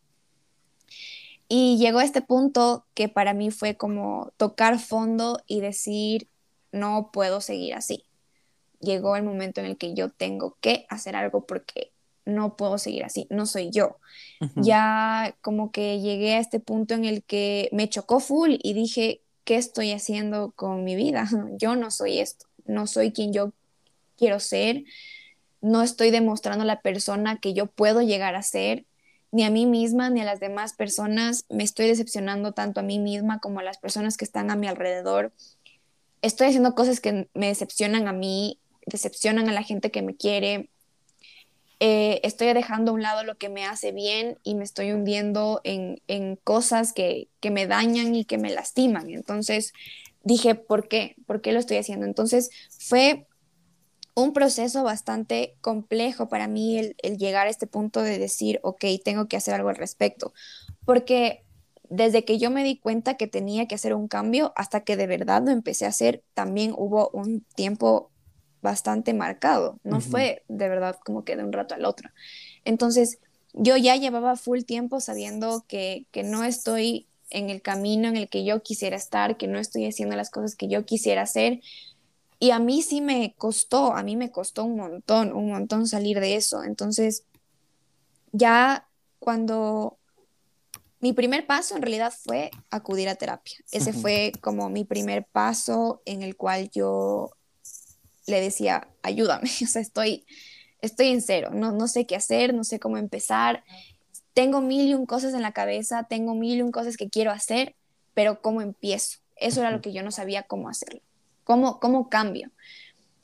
Y llegó a este punto que para mí fue como tocar fondo y decir, no puedo seguir así. Llegó el momento en el que yo tengo que hacer algo porque no puedo seguir así, no soy yo. Ya como que llegué a este punto en el que me chocó full y dije, ¿qué estoy haciendo con mi vida? Yo no soy esto no soy quien yo quiero ser, no estoy demostrando la persona que yo puedo llegar a ser, ni a mí misma ni a las demás personas, me estoy decepcionando tanto a mí misma como a las personas que están a mi alrededor. Estoy haciendo cosas que me decepcionan a mí, decepcionan a la gente que me quiere. Eh, estoy dejando a un lado lo que me hace bien y me estoy hundiendo en, en cosas que, que me dañan y que me lastiman. Entonces, dije, ¿por qué? ¿Por qué lo estoy haciendo? Entonces fue un proceso bastante complejo para mí el, llegar a este punto de decir, ok, tengo que hacer algo al respecto, porque desde que yo me di cuenta que tenía que hacer un cambio hasta que de verdad lo empecé a hacer, también hubo un tiempo bastante marcado, no fue de verdad como que de un rato al otro. Entonces, yo ya llevaba full tiempo sabiendo que, que no estoy en el camino en el que yo quisiera estar, que no estoy haciendo las cosas que yo quisiera hacer. Y a mí sí me costó, a mí me costó un montón, un montón salir de eso. Entonces, ya cuando mi primer paso en realidad fue acudir a terapia. Ese fue como mi primer paso en el cual yo le decía, ayúdame, o sea, estoy, estoy en cero, no, no sé qué hacer, no sé cómo empezar tengo mil y un cosas en la cabeza, tengo mil y un cosas que quiero hacer, pero ¿cómo empiezo? Eso era lo que yo no sabía cómo hacerlo. ¿Cómo, cómo cambio?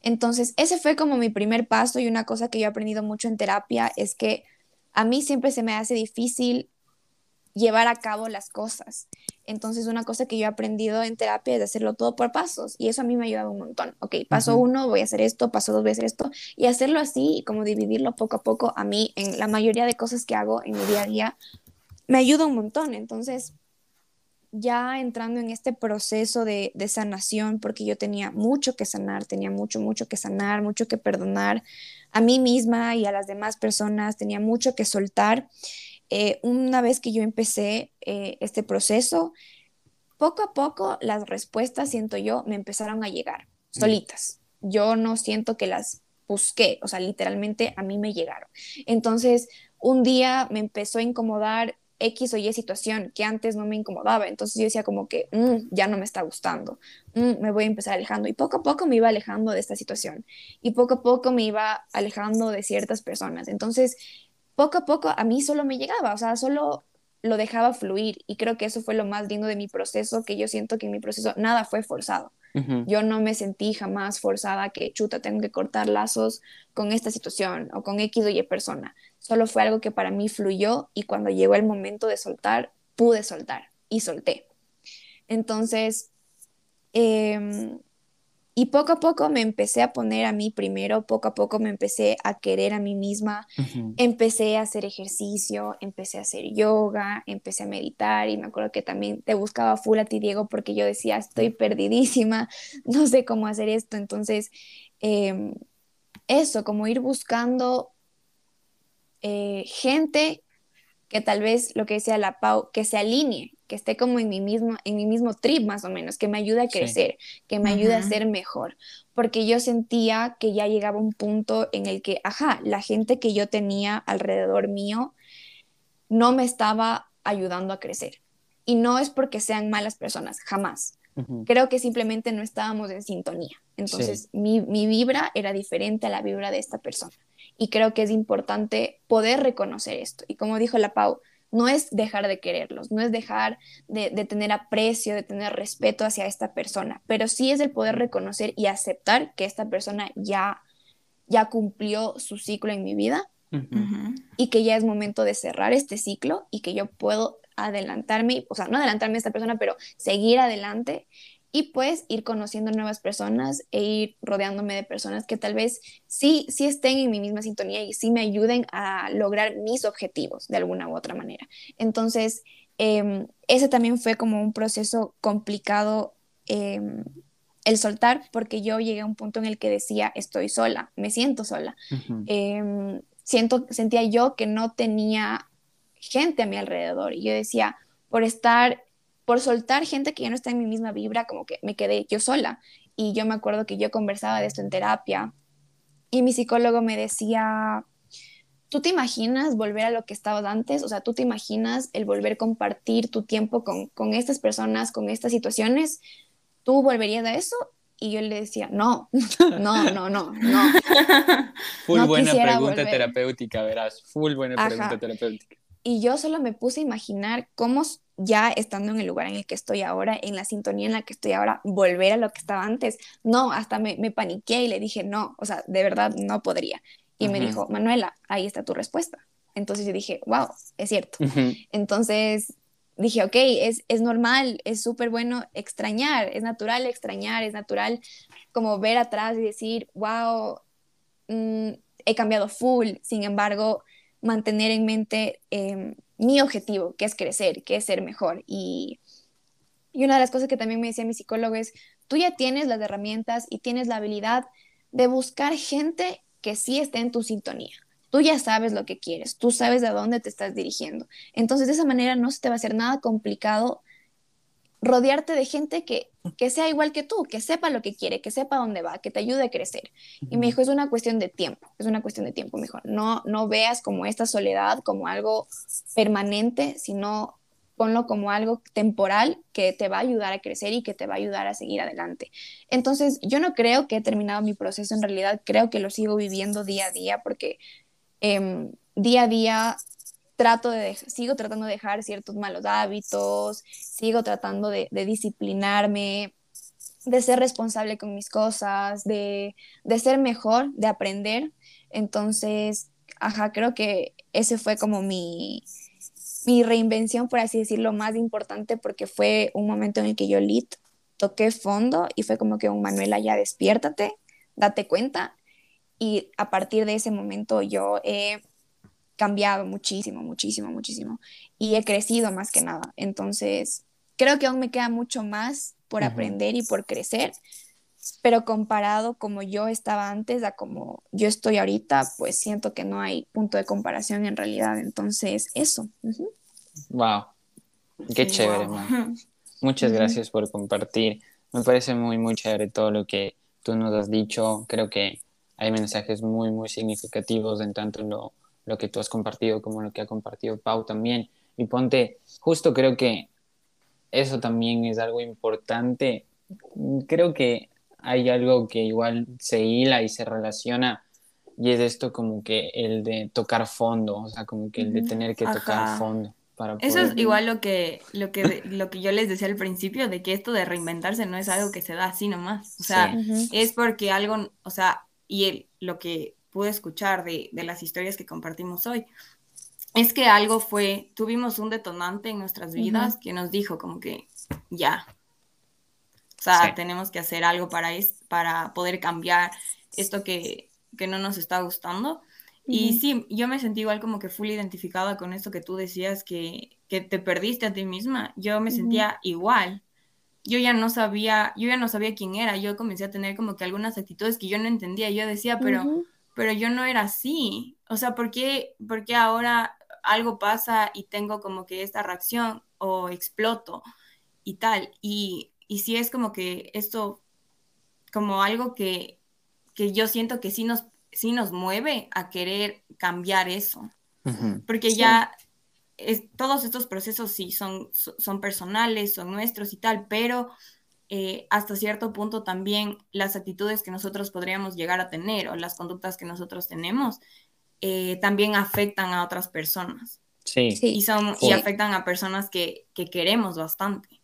Entonces, ese fue como mi primer paso y una cosa que yo he aprendido mucho en terapia es que a mí siempre se me hace difícil llevar a cabo las cosas. Entonces, una cosa que yo he aprendido en terapia es hacerlo todo por pasos y eso a mí me ha ayudado un montón. Ok, paso uno, voy a hacer esto, paso dos, voy a hacer esto y hacerlo así y como dividirlo poco a poco a mí en la mayoría de cosas que hago en mi día a día me ayuda un montón. Entonces, ya entrando en este proceso de, de sanación, porque yo tenía mucho que sanar, tenía mucho, mucho que sanar, mucho que perdonar a mí misma y a las demás personas, tenía mucho que soltar. Eh, una vez que yo empecé eh, este proceso, poco a poco las respuestas, siento yo, me empezaron a llegar solitas. Yo no siento que las busqué, o sea, literalmente a mí me llegaron. Entonces, un día me empezó a incomodar X o Y situación que antes no me incomodaba. Entonces yo decía como que mm, ya no me está gustando, mm, me voy a empezar alejando. Y poco a poco me iba alejando de esta situación y poco a poco me iba alejando de ciertas personas. Entonces, poco a poco a mí solo me llegaba, o sea, solo lo dejaba fluir y creo que eso fue lo más lindo de mi proceso, que yo siento que en mi proceso nada fue forzado. Yo no me sentí jamás forzada que, chuta, tengo que cortar lazos con esta situación o con X o Y persona. Solo fue algo que para mí fluyó y cuando llegó el momento de soltar, pude soltar y solté. Entonces, eh, y poco a poco me empecé a poner a mí primero, poco a poco me empecé a querer a mí misma, empecé a hacer ejercicio, empecé a hacer yoga, empecé a meditar y me acuerdo que también te buscaba full a ti, Diego, porque yo decía, estoy perdidísima, no sé cómo hacer esto. Entonces, em, eso, como ir buscando eh, gente que tal vez lo que decía la Pau, que se alinee que esté como en mi mismo, en mi mismo trip más o menos, que me ayude a crecer, que me ayude a ser mejor, porque yo sentía que ya llegaba un punto en el que, ajá, la gente que yo tenía alrededor mío no me estaba ayudando a crecer. Y no es porque sean malas personas, jamás. Creo que simplemente no estábamos en sintonía. Entonces, mi, mi vibra era diferente a la vibra de esta persona. Y creo que es importante poder reconocer esto. Y como dijo la Pau, no es dejar de quererlos, no es dejar de, tener aprecio, de tener respeto hacia esta persona, pero sí es el poder reconocer y aceptar que esta persona ya, ya cumplió su ciclo en mi vida y que ya es momento de cerrar este ciclo y que yo puedo adelantarme, o sea, no adelantarme a esta persona, pero seguir adelante y pues ir conociendo nuevas personas e ir rodeándome de personas que tal vez sí, sí estén en mi misma sintonía y sí me ayuden a lograr mis objetivos de alguna u otra manera. Entonces, em, ese también fue como un proceso complicado em, el soltar, porque yo llegué a un punto en el que decía, estoy sola, me siento sola. Em, siento, sentía yo que no tenía gente a mi alrededor y yo decía, por estar por soltar gente que ya no está en mi misma vibra, como que me quedé yo sola. Y yo me acuerdo que yo conversaba de esto en terapia y mi psicólogo me decía, ¿tú te imaginas volver a lo que estabas antes? O sea, ¿tú te imaginas el volver a compartir tu tiempo con, con estas personas, con estas situaciones? ¿Tú volverías a eso? Y yo le decía, no, no, no, no, no. Full buena pregunta terapéutica, verás, full buena pregunta terapéutica. Y yo solo me puse a imaginar cómo ya estando en el lugar en el que estoy ahora, en la sintonía en la que estoy ahora, volver a lo que estaba antes. No, hasta me, me paniqué y le dije, no, o sea, de verdad no podría. Y me dijo, Manuela, ahí está tu respuesta. Entonces yo dije, wow, es cierto. Entonces dije, ok, es, es normal, es súper bueno extrañar, es natural extrañar, es natural como ver atrás y decir, wow, mm, he cambiado full. Sin embargo, mantener en mente em, mi objetivo, que es crecer, que es ser mejor. Y, una de las cosas que también me decía mi psicólogo es, tú ya tienes las herramientas y tienes la habilidad de buscar gente que sí esté en tu sintonía. Tú ya sabes lo que quieres, tú sabes a dónde te estás dirigiendo. Entonces, de esa manera no se te va a hacer nada complicado rodearte de gente que, que sea igual que tú, que sepa lo que quiere, que sepa dónde va, que te ayude a crecer. Y me dijo, es una cuestión de tiempo, es una cuestión de tiempo, mejor. No, no veas como esta soledad como algo permanente, sino ponlo como algo temporal que te va a ayudar a crecer y que te va a ayudar a seguir adelante. Entonces, yo no creo que he terminado mi proceso, en realidad creo que lo sigo viviendo día a día porque em, día a día trato de, sigo tratando de dejar ciertos malos hábitos, sigo tratando de, disciplinarme, de ser responsable con mis cosas, de, ser mejor, de aprender. Entonces, ajá, creo que ese fue como mi, mi reinvención, por así decirlo, más importante porque fue un momento en el que yo lit toqué fondo y fue como que un Manuela ya despiértate, date cuenta. Y a partir de ese momento yo he cambiado muchísimo, muchísimo, muchísimo. Y he crecido más que nada. Entonces, creo que aún me queda mucho más por aprender y por crecer, pero comparado como yo estaba antes a como yo estoy ahorita, pues siento que no hay punto de comparación en realidad. Entonces, eso. Wow. Qué chévere, Muchas gracias por compartir. Me parece muy, muy chévere todo lo que tú nos has dicho. Creo que hay mensajes muy, muy significativos en tanto en lo lo que tú has compartido como lo que ha compartido Pau también. Y ponte, justo creo que eso también es algo importante. Creo que hay algo que igual se hila y se relaciona y es esto como que el de tocar fondo, o sea, como que el de tener que tocar fondo. Para Eso es igual lo que, lo, que, lo que yo les decía al principio, de que esto de reinventarse no es algo que se da así nomás. O sea, es porque algo, o sea, y el, lo que pude escuchar de, de las historias que compartimos hoy, es que algo fue, tuvimos un detonante en nuestras vidas que nos dijo como que ya, o sea, tenemos que hacer algo para, es, para poder cambiar esto que, que no nos está gustando. Y sí, yo me sentí igual como que full identificada con esto que tú decías, que, que te perdiste a ti misma. Yo me sentía igual. Yo ya no sabía, yo ya no sabía quién era. Yo comencé a tener como que algunas actitudes que yo no entendía. Yo decía, pero, pero yo no era así. O sea, ¿por qué, ¿por qué ahora algo pasa y tengo como que esta reacción o exploto y tal? Y, y sí es como que esto, como algo que, que yo siento que sí nos sí nos mueve a querer cambiar eso. Porque ya es, todos estos procesos sí son, son personales, son nuestros y tal, pero eh, hasta cierto punto también las actitudes que nosotros podríamos llegar a tener o las conductas que nosotros tenemos eh, también afectan a otras personas. Sí. Y, son, y afectan a personas que, que queremos bastante.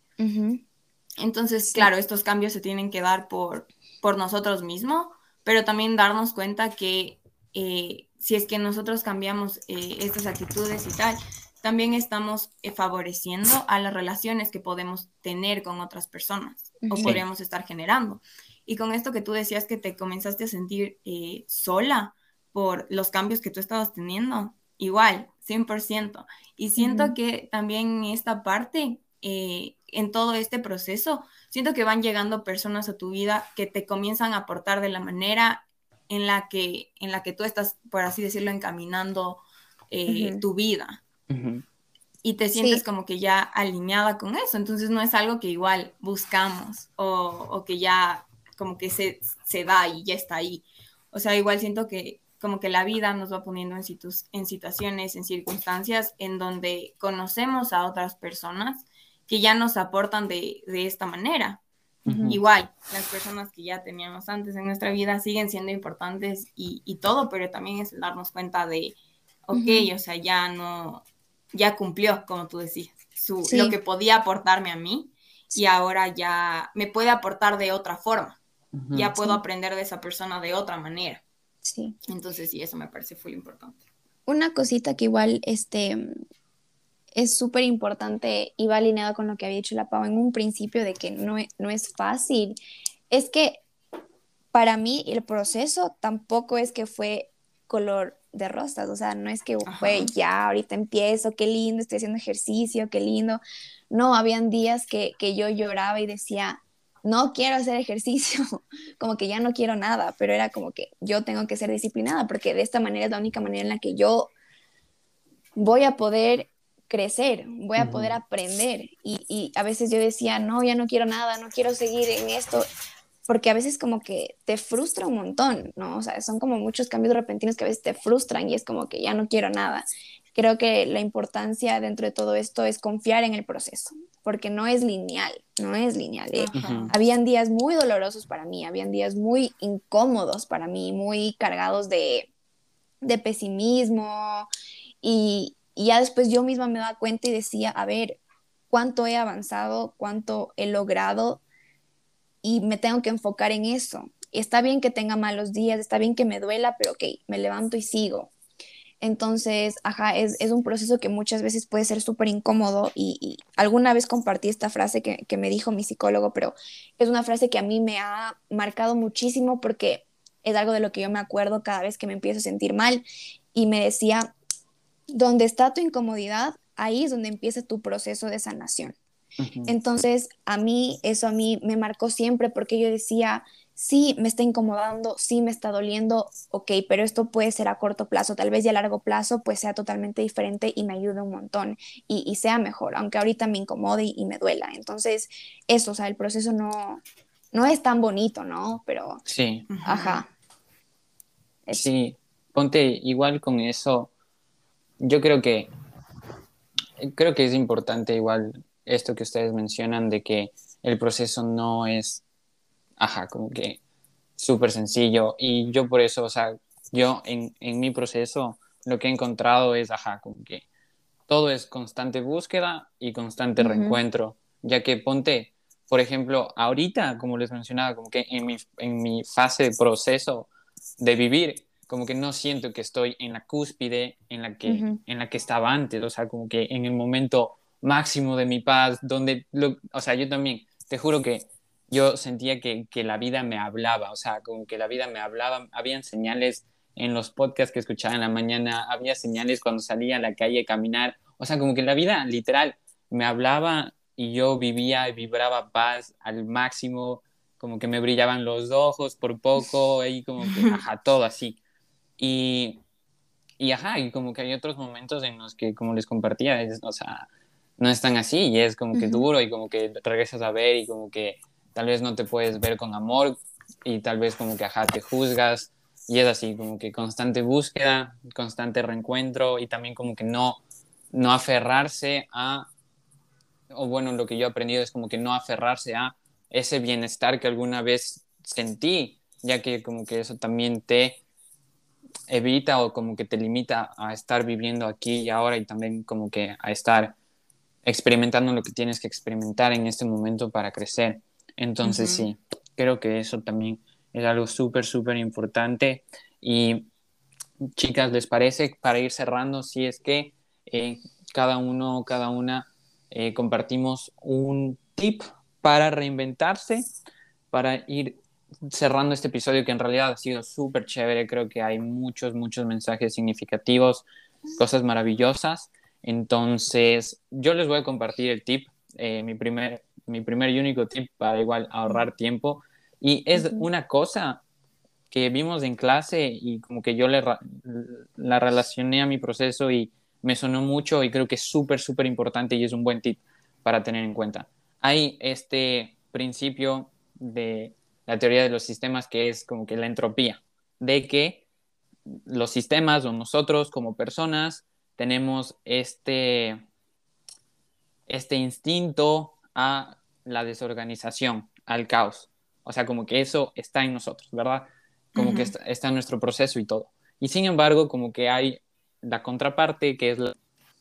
Entonces, claro, estos cambios se tienen que dar por, por nosotros mismos pero también darnos cuenta que eh, si es que nosotros cambiamos eh, estas actitudes y tal, también estamos eh, favoreciendo a las relaciones que podemos tener con otras personas o podríamos estar generando. Y con esto que tú decías que te comenzaste a sentir sola por los cambios que tú estabas teniendo, igual, 100%. Y siento que también esta parte, en todo este proceso, siento que van llegando personas a tu vida que te comienzan a aportar de la manera en la que, en la que tú estás, por así decirlo, encaminando eh, tu vida. Y te sientes como que ya alineada con eso. Entonces no es algo que igual buscamos o, que ya como que se, se, da y ya está ahí. O sea, igual siento que como que la vida nos va poniendo en, en situaciones, en circunstancias en donde conocemos a otras personas que ya nos aportan de, esta manera. Igual, las personas que ya teníamos antes en nuestra vida siguen siendo importantes y, todo, pero también es darnos cuenta de, ok, o sea, ya no, ya cumplió, como tú decías, su, lo que podía aportarme a mí y ahora ya me puede aportar de otra forma. Ya puedo aprender de esa persona de otra manera. Sí. Entonces, sí, eso me parece muy importante. Una cosita que igual, este, es súper importante y va alineado con lo que había dicho la Pau en un principio de que no, e, no es fácil. Es que para mí el proceso tampoco es que fue color de rosas, o sea, no es que fue ya, ahorita empiezo, qué lindo, estoy haciendo ejercicio, qué lindo. No, habían días que, que yo lloraba y decía, no quiero hacer ejercicio, como que ya no quiero nada, pero era como que yo tengo que ser disciplinada porque de esta manera es la única manera en la que yo voy a poder crecer, voy a poder aprender. Y, a veces yo decía, no, ya no quiero nada, no quiero seguir en esto, porque a veces como que te frustra un montón, ¿no? O sea, son como muchos cambios repentinos que a veces te frustran y es como que ya no quiero nada. Creo que la importancia dentro de todo esto es confiar en el proceso, porque no es lineal, no es lineal. ¿eh? Habían días muy dolorosos para mí, habían días muy incómodos para mí, muy cargados de, de pesimismo y, y ya después yo misma me daba cuenta y decía, a ver, cuánto he avanzado, cuánto he logrado y me tengo que enfocar en eso. Está bien que tenga malos días, está bien que me duela, pero ok, me levanto y sigo. Entonces, ajá, es, un proceso que muchas veces puede ser súper incómodo y, alguna vez compartí esta frase que, que me dijo mi psicólogo, pero es una frase que a mí me ha marcado muchísimo porque es algo de lo que yo me acuerdo cada vez que me empiezo a sentir mal y me decía, donde está tu incomodidad, ahí es donde empieza tu proceso de sanación. Entonces, a mí, eso a mí me marcó siempre porque yo decía, sí, me está incomodando, sí, me está doliendo, ok, pero esto puede ser a corto plazo, tal vez ya a largo plazo pues sea totalmente diferente y me ayude un montón y, sea mejor, aunque ahorita me incomode y, me duela. Entonces, eso, o sea, el proceso no, no es tan bonito, ¿no? Pero, sí. Ajá. Sí, ponte igual con eso yo creo que creo que es importante igual esto que ustedes mencionan de que el proceso no es, ajá, como que súper sencillo. Y yo por eso, o sea, yo en, en mi proceso lo que he encontrado es, ajá, como que todo es constante búsqueda y constante reencuentro, ya que ponte, por ejemplo, ahorita, como les mencionaba, como que en mi, en mi fase de proceso de vivir, como que no siento que estoy en la cúspide en la que, en la que estaba antes, o sea, como que en el momento máximo de mi paz, donde, o sea, yo también, te juro que yo sentía que, que, la vida me hablaba, o sea, como que la vida me hablaba, habían señales en los podcasts que escuchaba en la mañana, había señales cuando salía a la calle a caminar, o sea, como que la vida literal me hablaba y yo vivía y vibraba paz al máximo, como que me brillaban los ojos por poco, y como que, ajá, todo así. Y, y ajá, y como que hay otros momentos en los que, como les compartía, es, o sea, no es tan así y es como que duro y como que regresas a ver y como que tal vez no te puedes ver con amor y tal vez como que, ajá, te juzgas y es así, como que constante búsqueda, constante reencuentro y también como que no, no aferrarse a, o bueno, lo que yo he aprendido es como que no aferrarse a ese bienestar que alguna vez sentí, ya que como que eso también te evita o como que te limita a estar viviendo aquí y ahora y también como que a estar experimentando lo que tienes que experimentar en este momento para crecer. Entonces sí, creo que eso también es algo súper, súper importante. Y chicas, ¿les parece para ir cerrando si es que eh, cada uno, cada una eh, compartimos un tip para reinventarse, para ir cerrando este episodio que en realidad ha sido súper chévere? Creo que hay muchos, muchos mensajes significativos, cosas maravillosas. Entonces, yo les voy a compartir el tip, eh, mi, primer, mi primer y único tip para igual ahorrar tiempo. Y es una cosa que vimos en clase y como que yo le, la relacioné a mi proceso y me sonó mucho y creo que es súper, súper importante y es un buen tip para tener en cuenta. Hay este principio de la teoría de los sistemas que es como que la entropía, de que los sistemas o nosotros como personas tenemos este, este instinto a la desorganización, al caos. O sea, como que eso está en nosotros, ¿verdad? Como que está, en nuestro proceso y todo. Y sin embargo, como que hay la contraparte que es la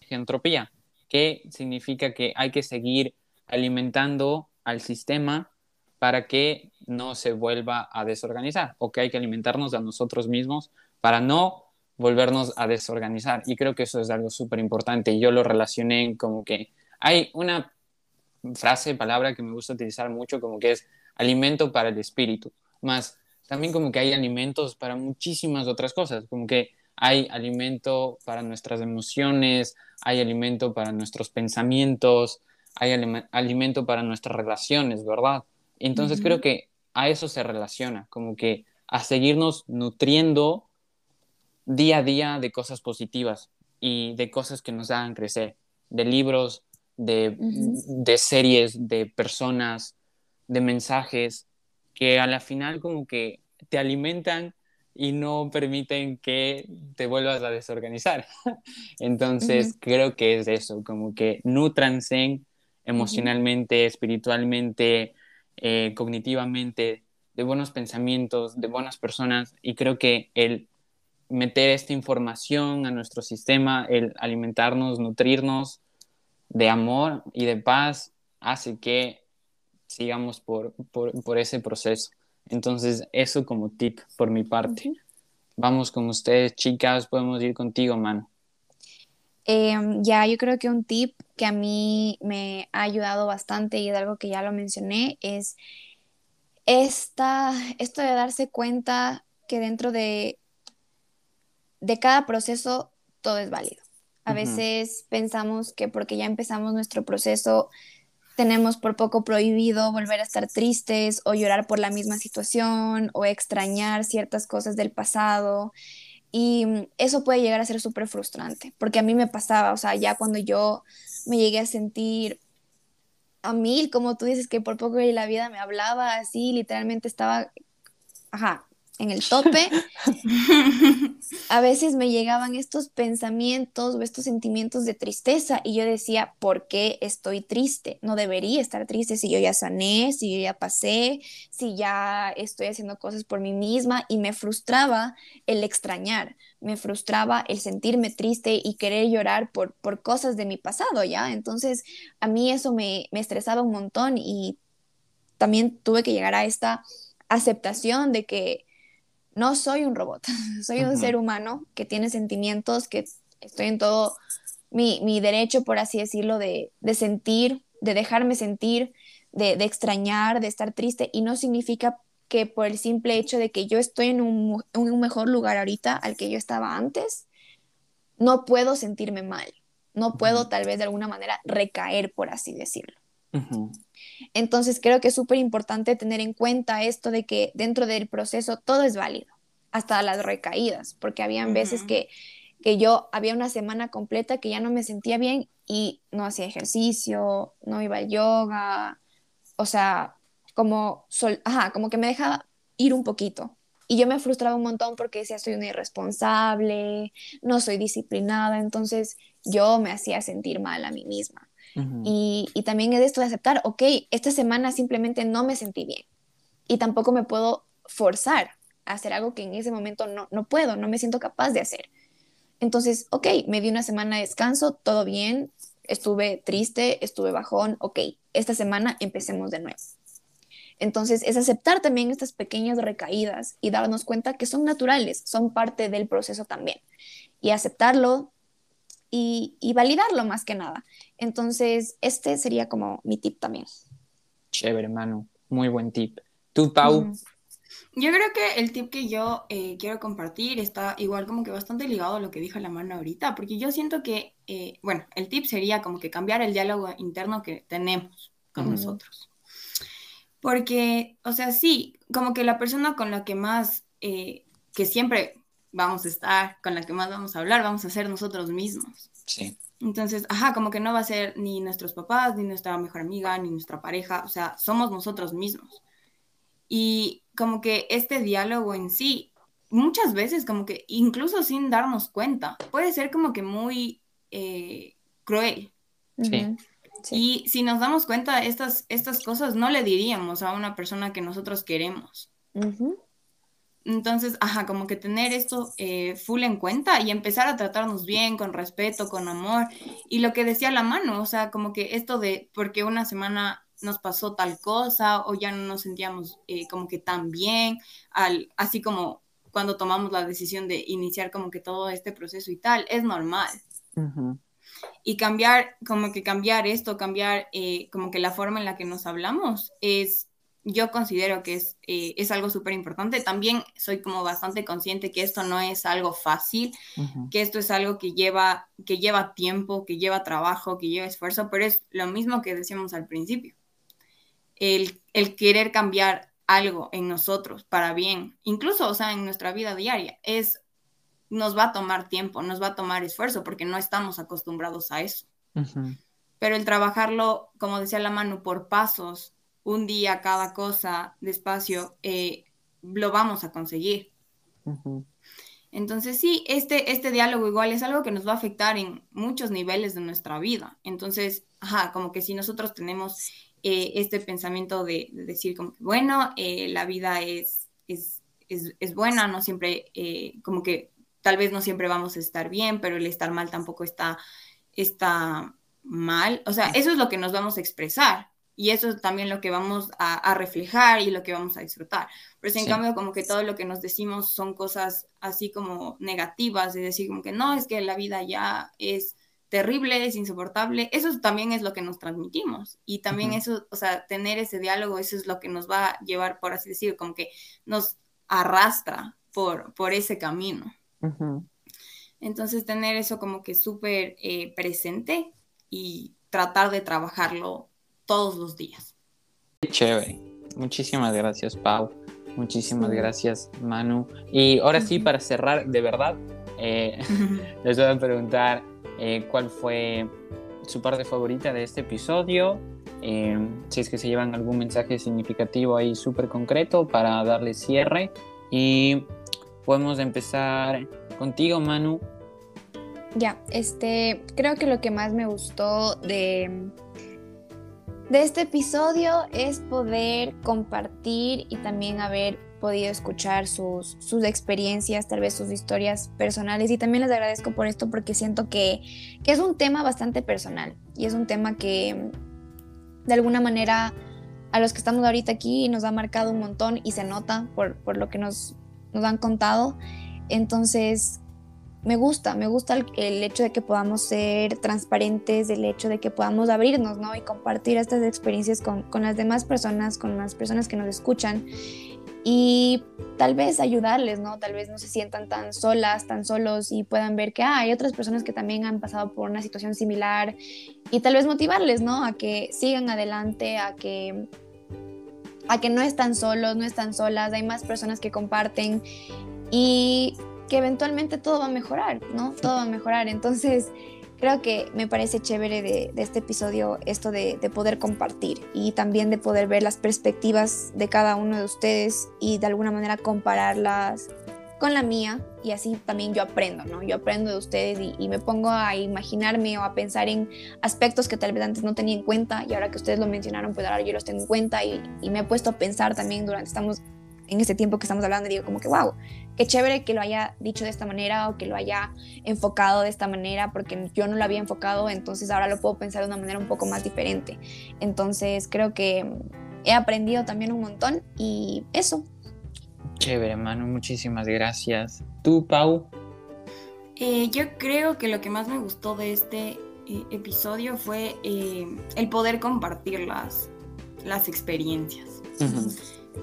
entropía, que significa que hay que seguir alimentando al sistema para que no se vuelva a desorganizar o que hay que alimentarnos a nosotros mismos para no volvernos a desorganizar. Y creo que eso es algo súper importante. Yo lo relacioné como que hay una frase, palabra que me gusta utilizar mucho, como que es alimento para el espíritu, más también como que hay alimentos para muchísimas otras cosas, como que hay alimento para nuestras emociones, hay alimento para nuestros pensamientos, hay alimento para nuestras relaciones, ¿verdad? Entonces creo que a eso se relaciona, como que a seguirnos nutriendo día a día de cosas positivas y de cosas que nos hagan crecer, de libros, de, de series, de personas, de mensajes que a la final como que te alimentan y no permiten que te vuelvas a desorganizar. Entonces, creo que es eso, como que nutranse emocionalmente, espiritualmente, eh, cognitivamente, de buenos pensamientos, de buenas personas, y creo que el meter esta información a nuestro sistema, el alimentarnos, nutrirnos de amor y de paz, hace que sigamos por, por, ese proceso. Entonces, eso como tip por mi parte. Vamos con ustedes, chicas, podemos ir contigo, mano. Em, ya, yo creo que un tip que a mí me ha ayudado bastante y es algo que ya lo mencioné, es esta, esto de darse cuenta que dentro de, de cada proceso todo es válido. A veces pensamos que porque ya empezamos nuestro proceso tenemos por poco prohibido volver a estar tristes o llorar por la misma situación o extrañar ciertas cosas del pasado. Y eso puede llegar a ser súper frustrante, porque a mí me pasaba, o sea, ya cuando yo me llegué a sentir a mil, como tú dices, que por poco la vida me hablaba así, literalmente estaba, ajá, en el tope, a veces me llegaban estos pensamientos o estos sentimientos de tristeza y yo decía, ¿por qué estoy triste? No debería estar triste si yo ya sané, si yo ya pasé, si ya estoy haciendo cosas por mí misma y me frustraba el extrañar, me frustraba el sentirme triste y querer llorar por, por cosas de mi pasado, ¿ya? Entonces a mí eso me, me estresaba un montón y también tuve que llegar a esta aceptación de que no soy un robot, soy un ser humano que tiene sentimientos, que estoy en todo mi, derecho, por así decirlo, de, sentir, de dejarme sentir, de, extrañar, de estar triste, y no significa que por el simple hecho de que yo estoy en un, mejor lugar ahorita al que yo estaba antes, no puedo sentirme mal, no puedo tal vez de alguna manera recaer, por así decirlo. Entonces creo que es súper importante tener en cuenta esto de que dentro del proceso todo es válido, hasta las recaídas, porque habían veces que, que yo había una semana completa que ya no me sentía bien y no hacía ejercicio, no iba al yoga, o sea, como, sol, ajá, como que me dejaba ir un poquito. Y yo me frustraba un montón porque decía, soy una irresponsable, no soy disciplinada, entonces yo me hacía sentir mal a mí misma y, y, también es esto de aceptar, ok, esta semana simplemente no me sentí bien y tampoco me puedo forzar a hacer algo que en ese momento no, no puedo, no me siento capaz de hacer. Entonces, ok, me di una semana de descanso, todo bien, estuve triste, estuve bajón, ok, esta semana empecemos de nuevo. Entonces, es aceptar también estas pequeñas recaídas y darnos cuenta que son naturales, son parte del proceso también. Y aceptarlo, y, validarlo más que nada. Entonces, este sería como mi tip también. Chévere, Manu. Muy buen tip. ¿Tú, Pau? Yo creo que el tip que yo eh, quiero compartir está igual como que bastante ligado a lo que dijo la mano ahorita, porque yo siento que, eh, bueno, el tip sería como que cambiar el diálogo interno que tenemos con nosotros. Porque, o sea, sí, como que la persona con la que más, eh, que siempre vamos a estar, con la que más vamos a hablar, vamos a ser nosotros mismos. Sí. Entonces, ajá, como que no va a ser ni nuestros papás, ni nuestra mejor amiga, ni nuestra pareja, o sea, somos nosotros mismos. Y como que este diálogo en sí, muchas veces como que incluso sin darnos cuenta, puede ser como que muy eh, cruel. Sí. Y si nos damos cuenta, estas, estas cosas no le diríamos a una persona que nosotros queremos. Entonces, ajá, como que tener esto eh, full en cuenta y empezar a tratarnos bien, con respeto, con amor. Y lo que decía la mano, o sea, como que esto de porque una semana nos pasó tal cosa o ya no nos sentíamos eh, como que tan bien, al, así como cuando tomamos la decisión de iniciar como que todo este proceso y tal, es normal. Y cambiar, como que cambiar esto, cambiar eh, como que la forma en la que nos hablamos es yo considero que es, eh, es algo súper importante. También soy como bastante consciente que esto no es algo fácil, que esto es algo que lleva, que lleva tiempo, que lleva trabajo, que lleva esfuerzo, pero es lo mismo que decíamos al principio. El, el querer cambiar algo en nosotros para bien, incluso, o sea, en nuestra vida diaria, es, nos va a tomar tiempo, nos va a tomar esfuerzo porque no estamos acostumbrados a eso. Pero el trabajarlo, como decía la mano, por pasos, un día cada cosa despacio, eh, lo vamos a conseguir. Entonces sí, este, este diálogo igual es algo que nos va a afectar en muchos niveles de nuestra vida. Entonces, ajá, como que si nosotros tenemos eh, este pensamiento de, decir como que, bueno, eh, la vida es, es, es, buena, no siempre, como que tal vez no siempre vamos a estar bien, pero el estar mal tampoco está, está mal. O sea, eso es lo que nos vamos a expresar. Y eso es también lo que vamos a, reflejar y lo que vamos a disfrutar. Pero si en cambio como que todo lo que nos decimos son cosas así como negativas, de decir como que no, es que la vida ya es terrible, es insoportable, eso también es lo que nos transmitimos. Y también eso, o sea, tener ese diálogo, eso es lo que nos va a llevar, por así decirlo, como que nos arrastra por, por ese camino. Entonces, tener eso como que súper eh, presente y tratar de trabajarlo todos los días. Qué chévere. Muchísimas gracias, Pau. Muchísimas gracias, Manu. Y ahora sí, para cerrar, de verdad, eh, les voy a preguntar eh, cuál fue su parte favorita de este episodio. Eh, si es que se llevan algún mensaje significativo ahí súper concreto para darle cierre. Y podemos empezar contigo, Manu. Ya, este, creo que lo que más me gustó de, de este episodio es poder compartir y también haber podido escuchar sus, sus experiencias, tal vez sus historias personales y también les agradezco por esto porque siento que, que es un tema bastante personal y es un tema que de alguna manera a los que estamos ahorita aquí nos ha marcado un montón y se nota por, por lo que nos, nos han contado. Entonces, me gusta, me gusta el, hecho de que podamos ser transparentes, el hecho de que podamos abrirnos, ¿no? Y compartir estas experiencias con, con las demás personas, con las personas que nos escuchan y tal vez ayudarles, ¿no? Tal vez no se sientan tan solas, tan solos y puedan ver que ah, hay otras personas que también han pasado por una situación similar y tal vez motivarles, ¿no? A que sigan adelante, a que a que no están solos, no están solas, hay más personas que comparten y que eventualmente todo va a mejorar, ¿no? Todo va a mejorar. Entonces, creo que me parece chévere de, este episodio esto de, poder compartir y también de poder ver las perspectivas de cada uno de ustedes y de alguna manera compararlas con la mía y así también yo aprendo, ¿no? Yo aprendo de ustedes y, me pongo a imaginarme o a pensar en aspectos que tal vez antes no tenía en cuenta y ahora que ustedes lo mencionaron, pues ahora yo los tengo en cuenta y, y me he puesto a pensar también durante estamos en este tiempo que estamos hablando y digo como que wow, qué chévere que lo haya dicho de esta manera o que lo haya enfocado de esta manera, porque yo no lo había enfocado, entonces ahora lo puedo pensar de una manera un poco más diferente. Entonces creo que he aprendido también un montón y eso. Chévere, hermano, muchísimas gracias. ¿Tú, Pau? Eh, yo creo que lo que más me gustó de este eh, episodio fue eh, el poder compartir las, las experiencias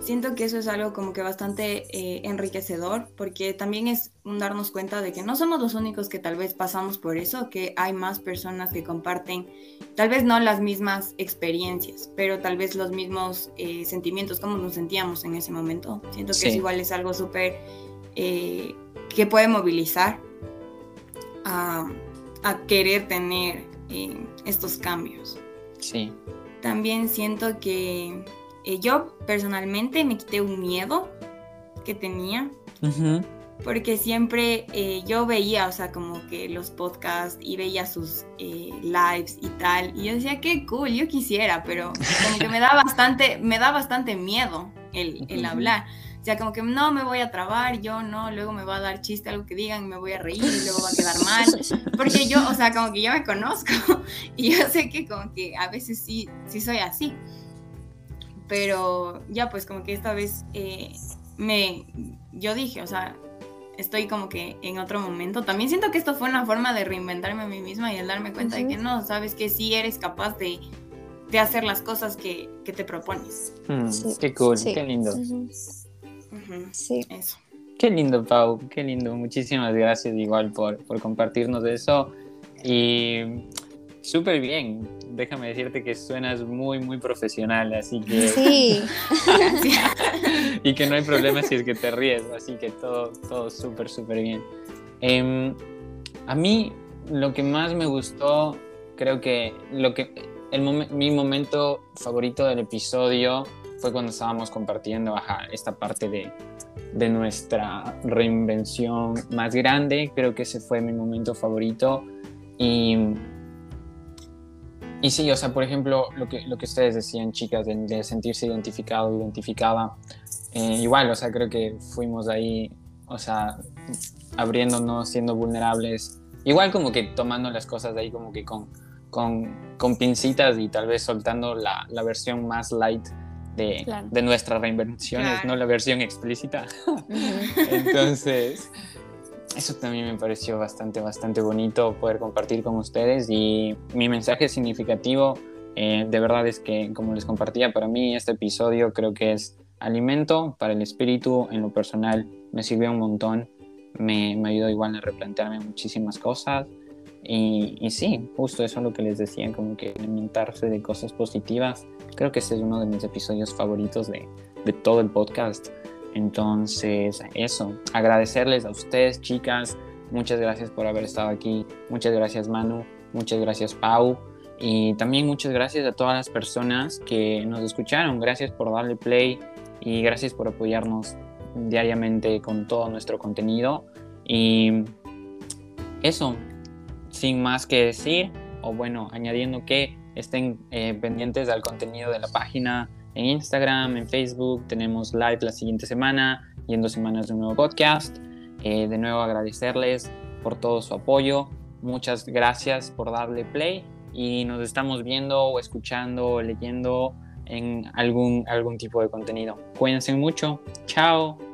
siento que eso es algo como que bastante eh, enriquecedor porque también es un darnos cuenta de que no somos los únicos que tal vez pasamos por eso, que hay más personas que comparten tal vez no las mismas experiencias, pero tal vez los mismos eh, sentimientos, como nos sentíamos en ese momento. Siento que es igual es algo súper eh, que puede movilizar a, a querer tener estos cambios. Sí. También siento que eh, yo personalmente me quité un miedo que tenía. Porque siempre eh, yo veía, o sea, como que los podcasts y veía sus eh, lives y tal. Y yo decía, qué cool, yo quisiera, pero como que me da bastante, me da bastante miedo el, el hablar. O sea, como que no me voy a trabar, yo no, luego me va a dar chiste algo que digan, me voy a reír y luego va a quedar mal. Porque yo, o sea, como que yo me conozco y yo sé que como que a veces sí, sí soy así pero ya pues como que esta vez eh, me, yo dije, o sea, estoy como que en otro momento. También siento que esto fue una forma de reinventarme a mí misma y el darme cuenta de que no, sabes que sí eres capaz de, de hacer las cosas que, que te propones. Hmm, qué cool, qué lindo. Sí. Eso. Qué lindo, Pau, qué lindo. Muchísimas gracias igual por, por compartirnos eso. Y súper bien. Déjame decirte que suenas muy, muy profesional, así que... Sí. y que no hay problema si es que te ríes, así que todo, todo súper, súper bien. Em, a mí lo que más me gustó, creo que, lo que el mi momento favorito del episodio fue cuando estábamos compartiendo esta parte de, de nuestra reinvención más grande. Creo que ese fue mi momento favorito. Y y sí, o sea, por ejemplo, lo que, lo que ustedes decían, chicas, de, sentirse identificado, identificada, eh, igual, o sea, creo que fuimos ahí, o sea, abriéndonos, siendo vulnerables, igual como que tomando las cosas de ahí como que con, con, con pincitas y tal vez soltando la, la versión más light de, de nuestras reinvenciones, no la versión explícita. Entonces, eso también me pareció bastante, bastante bonito poder compartir con ustedes y mi mensaje significativo eh, de verdad es que, como les compartía, para mí este episodio creo que es alimento para el espíritu, en lo personal me sirvió un montón, me, me ayudó igual a replantearme muchísimas cosas y, y, sí, justo eso es lo que les decía, como que alimentarse de cosas positivas, creo que ese es uno de mis episodios favoritos de, de todo el podcast. Entonces, eso, agradecerles a ustedes, chicas. Muchas gracias por haber estado aquí. Muchas gracias, Manu. Muchas gracias, Pau. Y también muchas gracias a todas las personas que nos escucharon. Gracias por darle play y gracias por apoyarnos diariamente con todo nuestro contenido. Y eso, sin más que decir, o bueno, añadiendo que estén eh, pendientes al contenido de la página en Instagram, en Facebook, tenemos live la siguiente semana y en dos semanas de un nuevo podcast. Eh, de nuevo agradecerles por todo su apoyo. Muchas gracias por darle play y nos estamos viendo o escuchando o leyendo en algún, algún tipo de contenido. Cuídense mucho. Chao.